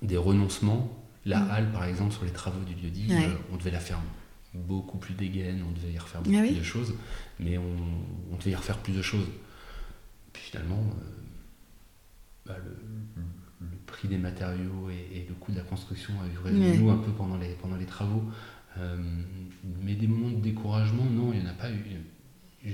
des renoncements. La Mm. halle, par exemple, sur les travaux du lieu-dit, Ouais. euh, on devait la faire beaucoup plus dégaine, on devait y refaire beaucoup Ah oui plus de choses, mais on, on devait y refaire plus de choses. Puis finalement, euh, bah, le, prix des matériaux et, et le coût de la construction a eu raison de nous un peu pendant les, pendant les travaux. Euh, mais des moments de découragement, non, il n'y en a pas eu. Il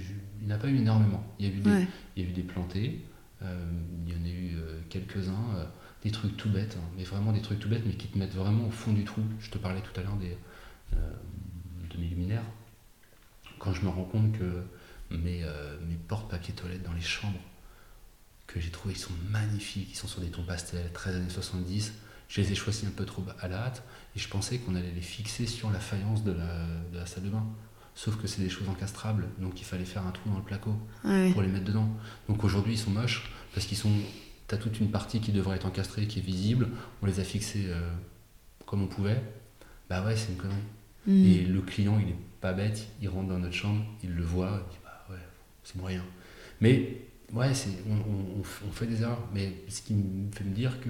n'y en a pas eu énormément. Il y a eu des, Ouais. il y a eu des plantés, il y en a eu quelques-uns, des trucs tout bêtes, hein, mais vraiment des trucs tout bêtes, mais qui te mettent vraiment au fond du trou. Je te parlais tout à l'heure des, euh, de mes luminaires. Quand je me rends compte que mes, euh, mes portes-papier toilettes dans les chambres, que j'ai trouvé, ils sont magnifiques, ils sont sur des tons pastels, 13 années 70, je les ai choisis un peu trop à la hâte, et je pensais qu'on allait les fixer sur la faïence de la, de la salle de bain. Sauf que c'est des choses encastrables, donc il fallait faire un trou dans le placo Ouais. pour les mettre dedans. Donc aujourd'hui, ils sont moches parce qu'ils sont. T'as toute une partie qui devrait être encastrée, qui est visible. On les a fixés euh, comme on pouvait. Bah ouais, c'est une connerie. Mm. Et le client, il est pas bête. Il rentre dans notre chambre, il le voit, il dit bah ouais, c'est moyen. Mais ouais, c'est, on, fait des erreurs. Mais ce qui me fait me dire que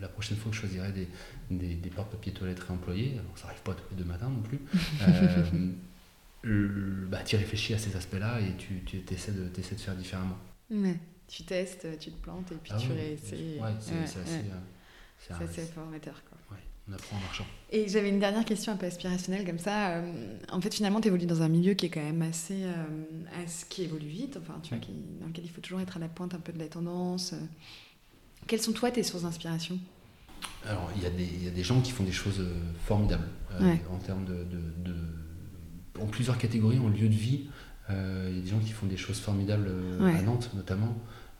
la prochaine fois que je choisirai des, des, des porte-papiers toilettes réemployés, alors ça arrive pas tous les deux matins non plus. euh, le- bah, tu réfléchis à ces aspects-là et tu, tu essaies, de, t'essaies de faire différemment. Tu testes, tu te plantes et puis Ah tu réessayes. Ouais, c'est Ouais, assez. ouais. euh, assez formateur. Quoi. on apprend en marchant. Et j'avais une dernière question un peu aspirationnelle comme ça. Euh, en fait, finalement, tu évolues dans un milieu qui est quand même assez. euh, assez- qui évolue vite, enfin, tu vois, qui, dans lequel il faut toujours être à la pointe un peu de la tendance. Quelles sont, toi, tes sources d'inspiration? Alors, il y, a des- il y a des gens qui font des choses formidables en termes de, de- de- En plusieurs catégories, en lieu de vie. il y a des gens qui font des choses formidables à Nantes, notamment.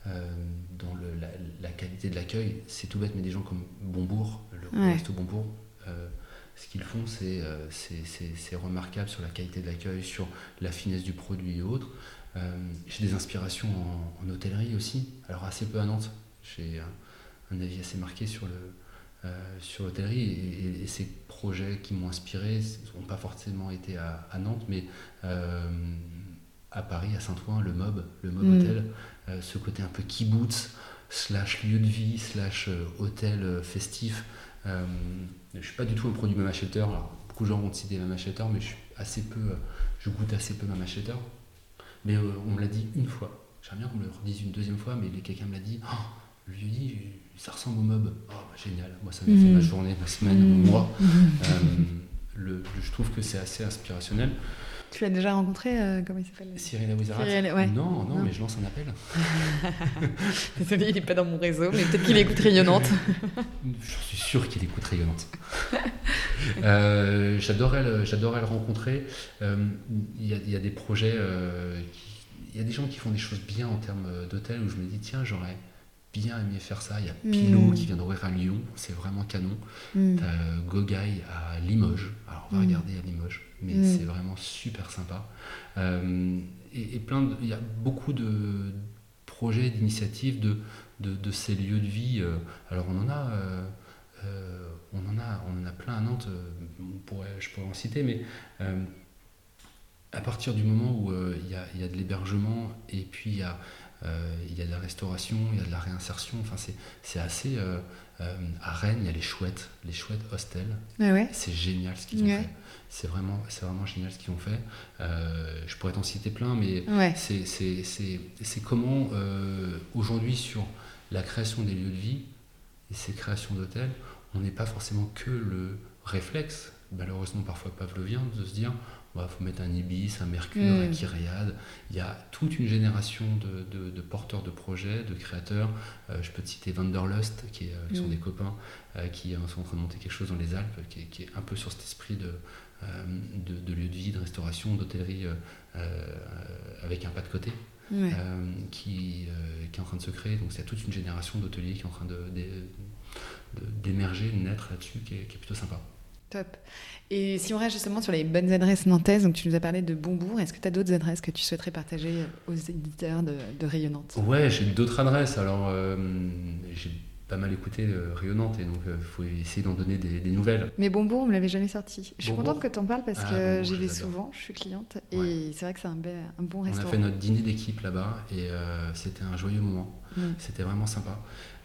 Euh, dans le- la, la qualité de l'accueil, c'est tout bête, mais des gens comme Bonbourg, le Ouais. resto Bonbourg, euh, ce qu'ils font, c'est euh, c'est- remarquable sur la qualité de l'accueil, sur la finesse du produit et autres. J'ai des inspirations en, en hôtellerie aussi, alors assez peu à Nantes. J'ai un, un avis assez marqué sur le, euh, sur l'hôtellerie et, et- et ces projets qui m'ont inspiré n'ont pas forcément été à, à Nantes, mais euh, à Paris, à Saint-Ouen, le MOB, le MOB Mm. Hôtel, ce côté un peu kibbutz, slash lieu de vie, slash euh, hôtel euh, festif. Euh, je suis pas du tout un produit Mama Shelter, alors beaucoup de gens vont te citer Mama Shelter, mais je suis assez peu, euh, je goûte assez peu Mama Shelter. Mais euh, on me l'a dit une fois. J'aimerais bien qu'on me le redise une deuxième fois, mais quelqu'un me l'a dit. Oh, lui dit ça ressemble au mob. Oh, génial, moi ça m'a fait ma journée, ma semaine, mon mois. le, je trouve que c'est assez inspirationnel. Tu l'as déjà rencontré euh, Comment il s'appelle Cyril Aouizarat non, non, mais je lance un appel. Désolé, il n'est pas dans mon réseau, mais peut-être qu'il écoute Rayonnante. je suis sûr qu'il écoute Rayonnante. euh, j'adorais, le, le rencontrer. Euh, il y, y, a des projets, euh, il y a des gens qui font des choses bien en termes d'hôtel où je me dis, tiens, j'aurais bien aimé faire ça. Il y a Pilou mm. qui vient d'ouvrir à Lyon, c'est vraiment canon. Mm. T'as Gogaï à Limoges. Alors on va mm. regarder à Limoges mais mm. c'est vraiment super sympa. Euh, et, plein il y a beaucoup de projets, d'initiatives de, de, ces lieux de vie. Euh, alors on en a, euh, on en a, on en a plein à Nantes. On pourrait, je pourrais en citer, mais à partir du moment où il y a, y, a, de l'hébergement et puis il y a il y a de la restauration, il y a de la réinsertion. Enfin, c'est assez. à Rennes, il y a les chouettes, les chouettes hostels. Ah ouais? C'est génial ce qu'ils ont fait. C'est vraiment, vraiment génial ce qu'ils ont fait. Euh, je pourrais t'en citer plein, mais c'est comment euh, aujourd'hui sur la création des lieux de vie et ces créations d'hôtels, on n'est pas forcément que le réflexe, malheureusement parfois pavlovien, de se dire il faut mettre un Ibis, un Mercure, un mm. Kyriade. Il y a toute une génération de, porteurs de projets, de créateurs. Euh, je peux te citer Vanderlust, qui, sont mm. des copains, qui sont en train de monter quelque chose dans les Alpes, qui, qui est un peu sur cet esprit de, euh, de, vie, de restauration, d'hôtellerie euh, euh, avec un pas de côté. qui, qui est en train de se créer. Donc, c'est toute une génération d'hôteliers qui est en train d'émerger, de, de, naître là-dessus, qui, qui est, plutôt sympa. Top. Et si on reste justement sur les bonnes adresses nantaises, donc tu nous as parlé de Bonbourg, est-ce que tu as d'autres adresses que tu souhaiterais partager aux éditeurs de, de Rayonnante? Ouais, j'ai d'autres adresses. Alors, j'ai pas mal écouté euh, Rayonnante et donc il euh, faut essayer d'en donner des, nouvelles. Mais Bonbon, on me l'avait jamais sorti. Je suis contente que tu en parles parce ah, que j'y vais souvent, je suis cliente et c'est vrai que c'est un, un, bon restaurant. On a fait notre dîner d'équipe là-bas et euh, c'était un joyeux moment. Mm. C'était vraiment sympa.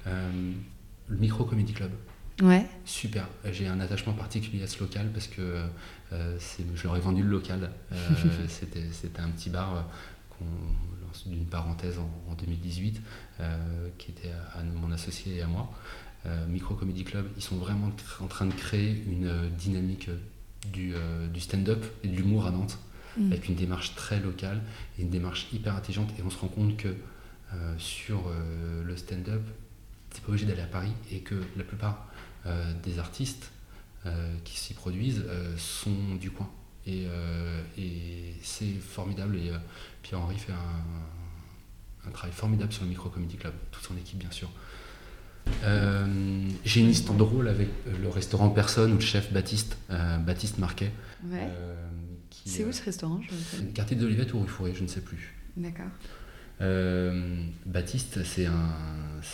le Micro Comedy Club. Ouais. Super. J'ai un attachement particulier à ce local parce que je leur ai vendu le local. c'était un petit bar qu'on d'une parenthèse en, 2018, euh, qui était à, mon associé et à moi. Euh, Micro Comedy Club, ils sont vraiment en train de créer une euh, dynamique du, stand-up et de l'humour à Nantes, mm. avec une démarche très locale et une démarche hyper intelligente. Et on se rend compte que sur le stand-up, c'est pas obligé d'aller à Paris et que la plupart des artistes qui s'y produisent sont du coin. Et, et c'est formidable. Et Pierre-Henri fait un, travail formidable sur le Micro Comedy Club, toute son équipe bien sûr. Euh, j'ai une histoire drôle avec euh, le restaurant Personne ou le chef Baptiste, euh, Baptiste Marquet. c'est où ce restaurant Quartier de l'Olivette ou rue Fourré, je ne sais plus. D'accord. Baptiste, c'est un,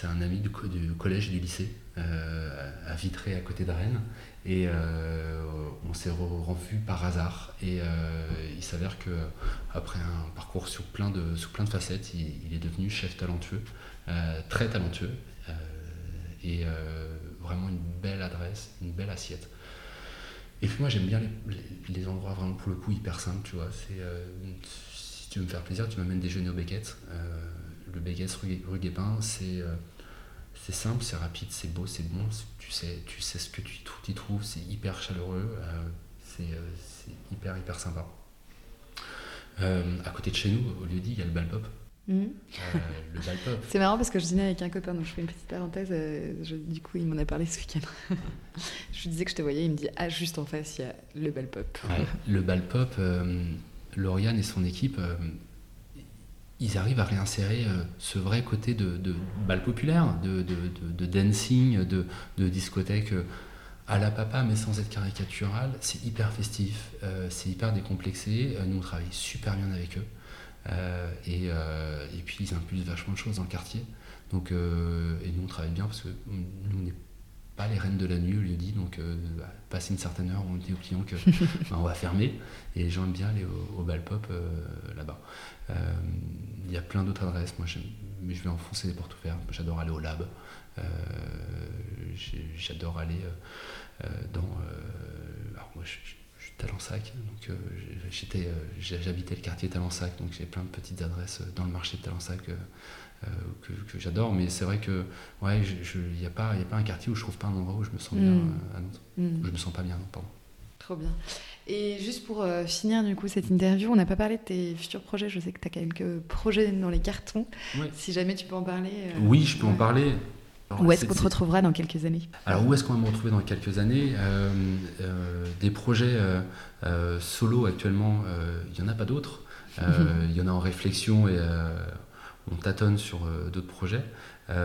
un ami du, du, collège et du lycée, à Vitré, à côté de Rennes. Et euh, on s'est revu par hasard. Et euh, il s'avère que après un parcours sur plein de, sous plein de facettes, il, est devenu chef talentueux, euh, très talentueux, et vraiment une belle adresse, une belle assiette. Et puis moi j'aime bien les, endroits vraiment pour le coup hyper simples, tu vois. C'est si tu veux me faire plaisir, tu m'amènes déjeuner au Beckett. le Beckett rue, rue Guépin, c'est c'est simple, c'est rapide, c'est beau, c'est bon, tu sais, tu sais ce que tu y trouves, c'est hyper chaleureux, euh, euh, c'est hyper hyper sympa. Euh, à côté de chez nous, au lieu dit, il y a le Balpop. Mmh. le Balpop. c'est marrant parce que je dînais avec un copain, donc je fais une petite parenthèse. du coup, il m'en a parlé ce week-end. je lui disais que je te voyais, il me dit Ah, juste en face, il y a le Balpop. Ouais, le Balpop, Lauriane et son équipe ils arrivent à réinsérer euh, ce vrai côté de, de bal populaire, de, de, dancing, de, discothèque euh, à la papa, mais sans être caricatural. C'est hyper festif, euh, c'est hyper décomplexé. nous, on travaille super bien avec eux. Et, et, puis, ils impulsent vachement de choses dans le quartier. Donc, et nous, on travaille bien parce que nous, on n'est pas les reines de la nuit, au lieu dit. Donc, passer une certaine heure, on dit aux clients que ben, on va fermer. Et les gens aiment bien aller au, au bal pop là-bas. Euh, il y a plein d'autres adresses, moi, mais je vais enfoncer les portes ouvertes. J'adore aller au lab. Euh, j'adore aller euh, dans. alors moi, je, suis Talensac, donc j'étais, j'habitais le quartier Talensac, donc j'ai plein de petites adresses dans le marché de Talensac que, j'adore, mais c'est vrai que ouais, il n'y a, pas, a pas un quartier où je trouve pas un endroit où je me sens bien mm. à Nantes. Mm. Je me sens pas bien, pardon. Trop bien. Et juste pour finir du coup cette interview, on n'a pas parlé de tes futurs projets. Je sais que tu as quelques projets dans les cartons. Si jamais tu peux en parler. oui, je peux en parler où est-ce qu'on te retrouvera dans quelques années? Alors où est-ce qu'on va me retrouver dans quelques années? Euh, euh, Des projets euh, solo actuellement, il n'y en a pas d'autres. Il y en a en réflexion et on tâtonne sur d'autres projets.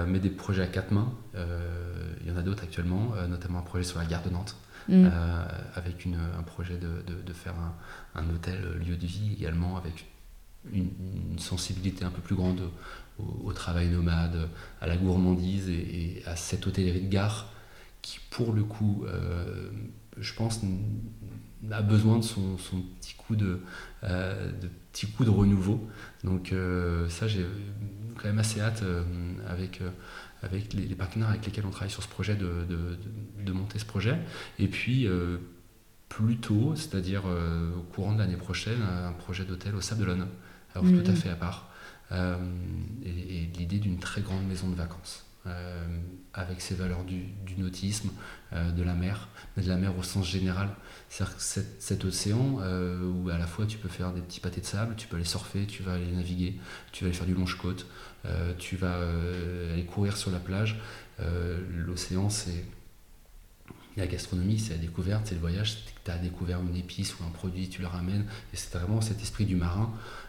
mais des projets à quatre mains, il y en a d'autres actuellement, notamment un projet sur la gare de Nantes. Mm. avec un projet de, faire un, hôtel lieu de vie également avec une, sensibilité un peu plus grande au, travail nomade, à la gourmandise et, à cette hôtellerie de gare qui, pour le coup, euh, je pense, a besoin de son, petit coup de, euh, petit coup de renouveau. Donc euh, ça, j'ai quand même assez hâte avec, avec les, partenaires avec lesquels on travaille sur ce projet de, de, monter ce projet. Et puis plus tôt, c'est-à-dire au courant de l'année prochaine, un projet d'hôtel au Sable d'Olonne, alors tout à fait à part. Euh, et, l'idée d'une très grande maison de vacances. Euh, avec ses valeurs du, nautisme, euh, de la mer, mais de la mer au sens général. C'est-à-dire que cet, océan où à la fois tu peux faire des petits pâtés de sable, tu peux aller surfer, tu vas aller naviguer, tu vas aller faire du longe-côte, tu vas aller courir sur la plage. L'océan, c'est la gastronomie, c'est la découverte, c'est le voyage. Tu as découvert une épice ou un produit, tu le ramènes. Et c'est vraiment cet esprit du marin euh,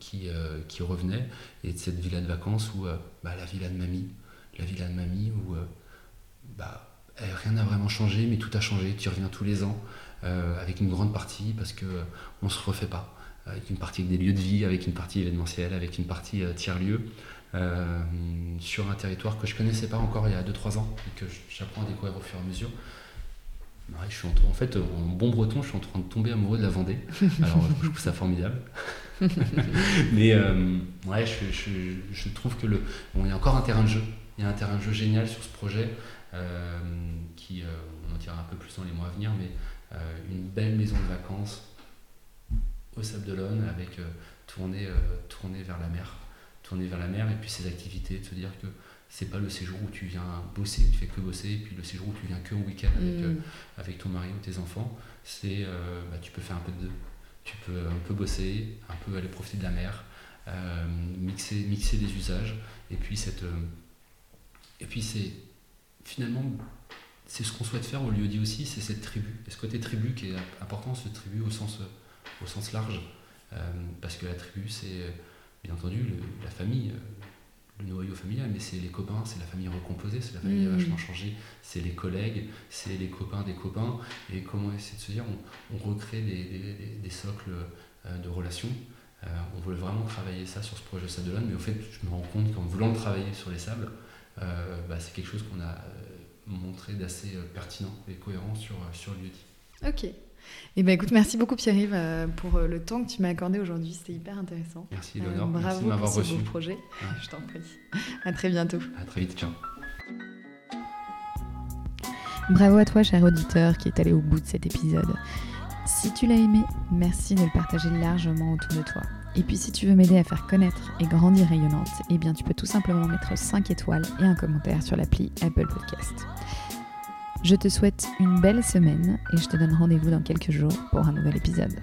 qui, euh, qui revenait, et de cette villa de vacances où euh, bah, la villa de mamie, la villa de mamie où bah, rien n'a vraiment changé, mais tout a changé, tu reviens tous les ans, avec une grande partie, parce qu'on on ne se refait pas, avec une partie avec des lieux de vie, avec une partie événementielle, avec une partie tiers-lieu. sur un territoire que je connaissais pas encore il y a 2-3 ans et que j'apprends à découvrir au fur et à mesure. je suis en, en, fait, en bon breton, je suis en train de tomber amoureux de la Vendée. Alors, je trouve ça formidable. Mais euh, ouais, je, trouve que le, bon, il y a encore un terrain de jeu. Il y a un terrain de jeu génial sur ce projet euh, qui, euh, on en tirera un peu plus dans les mois à venir, mais une belle maison de vacances au Sable d'Olonne avec tournée, tournée vers la mer, tournée vers la mer et puis ces activités, de se dire que c'est pas le séjour où tu viens bosser, tu fais que bosser, et puis le séjour où tu viens que au week-end avec, mm. avec ton mari ou tes enfants, c'est bah, tu peux faire un peu de deux tu peux un peu bosser, un peu aller profiter de la mer, euh, mixer, mixer des usages, et puis cette, euh, et puis c'est finalement c'est ce qu'on souhaite faire au lieu dit aussi, c'est cette tribu, et ce côté tribu qui est important, ce tribu au sens, au sens large, euh, parce que la tribu c'est bien entendu la famille, le noyau familial, mais c'est les copains, c'est la famille recomposée, c'est la famille mmh. vachement changée, c'est les collègues, c'est les copains des copains, et comment essayer de se dire, on, recrée des, socles euh, de relations. Euh, on voulait vraiment travailler ça sur ce projet Sadelon, mais au fait, je me rends compte qu'en voulant le travailler sur les sables, euh, bah, c'est quelque chose qu'on a montré d'assez pertinent et cohérent sur, sur Ok, eh ben, écoute, merci beaucoup Pierre-Yves euh, pour euh, le temps que tu m'as accordé aujourd'hui. C'était hyper intéressant. Merci Léonore. Euh, bravo merci pour ce beau projet. Je t'en prie. À très bientôt. À très vite. Ciao. Bravo à toi, cher auditeur, qui est allé au bout de cet épisode. Si tu l'as aimé, merci de le partager largement autour de toi. Et puis si tu veux m'aider à faire connaître et grandir rayonnante, eh bien tu peux tout simplement mettre 5 étoiles et un commentaire sur l'appli Apple Podcast. Je te souhaite une belle semaine et je te donne rendez-vous dans quelques jours pour un nouvel épisode.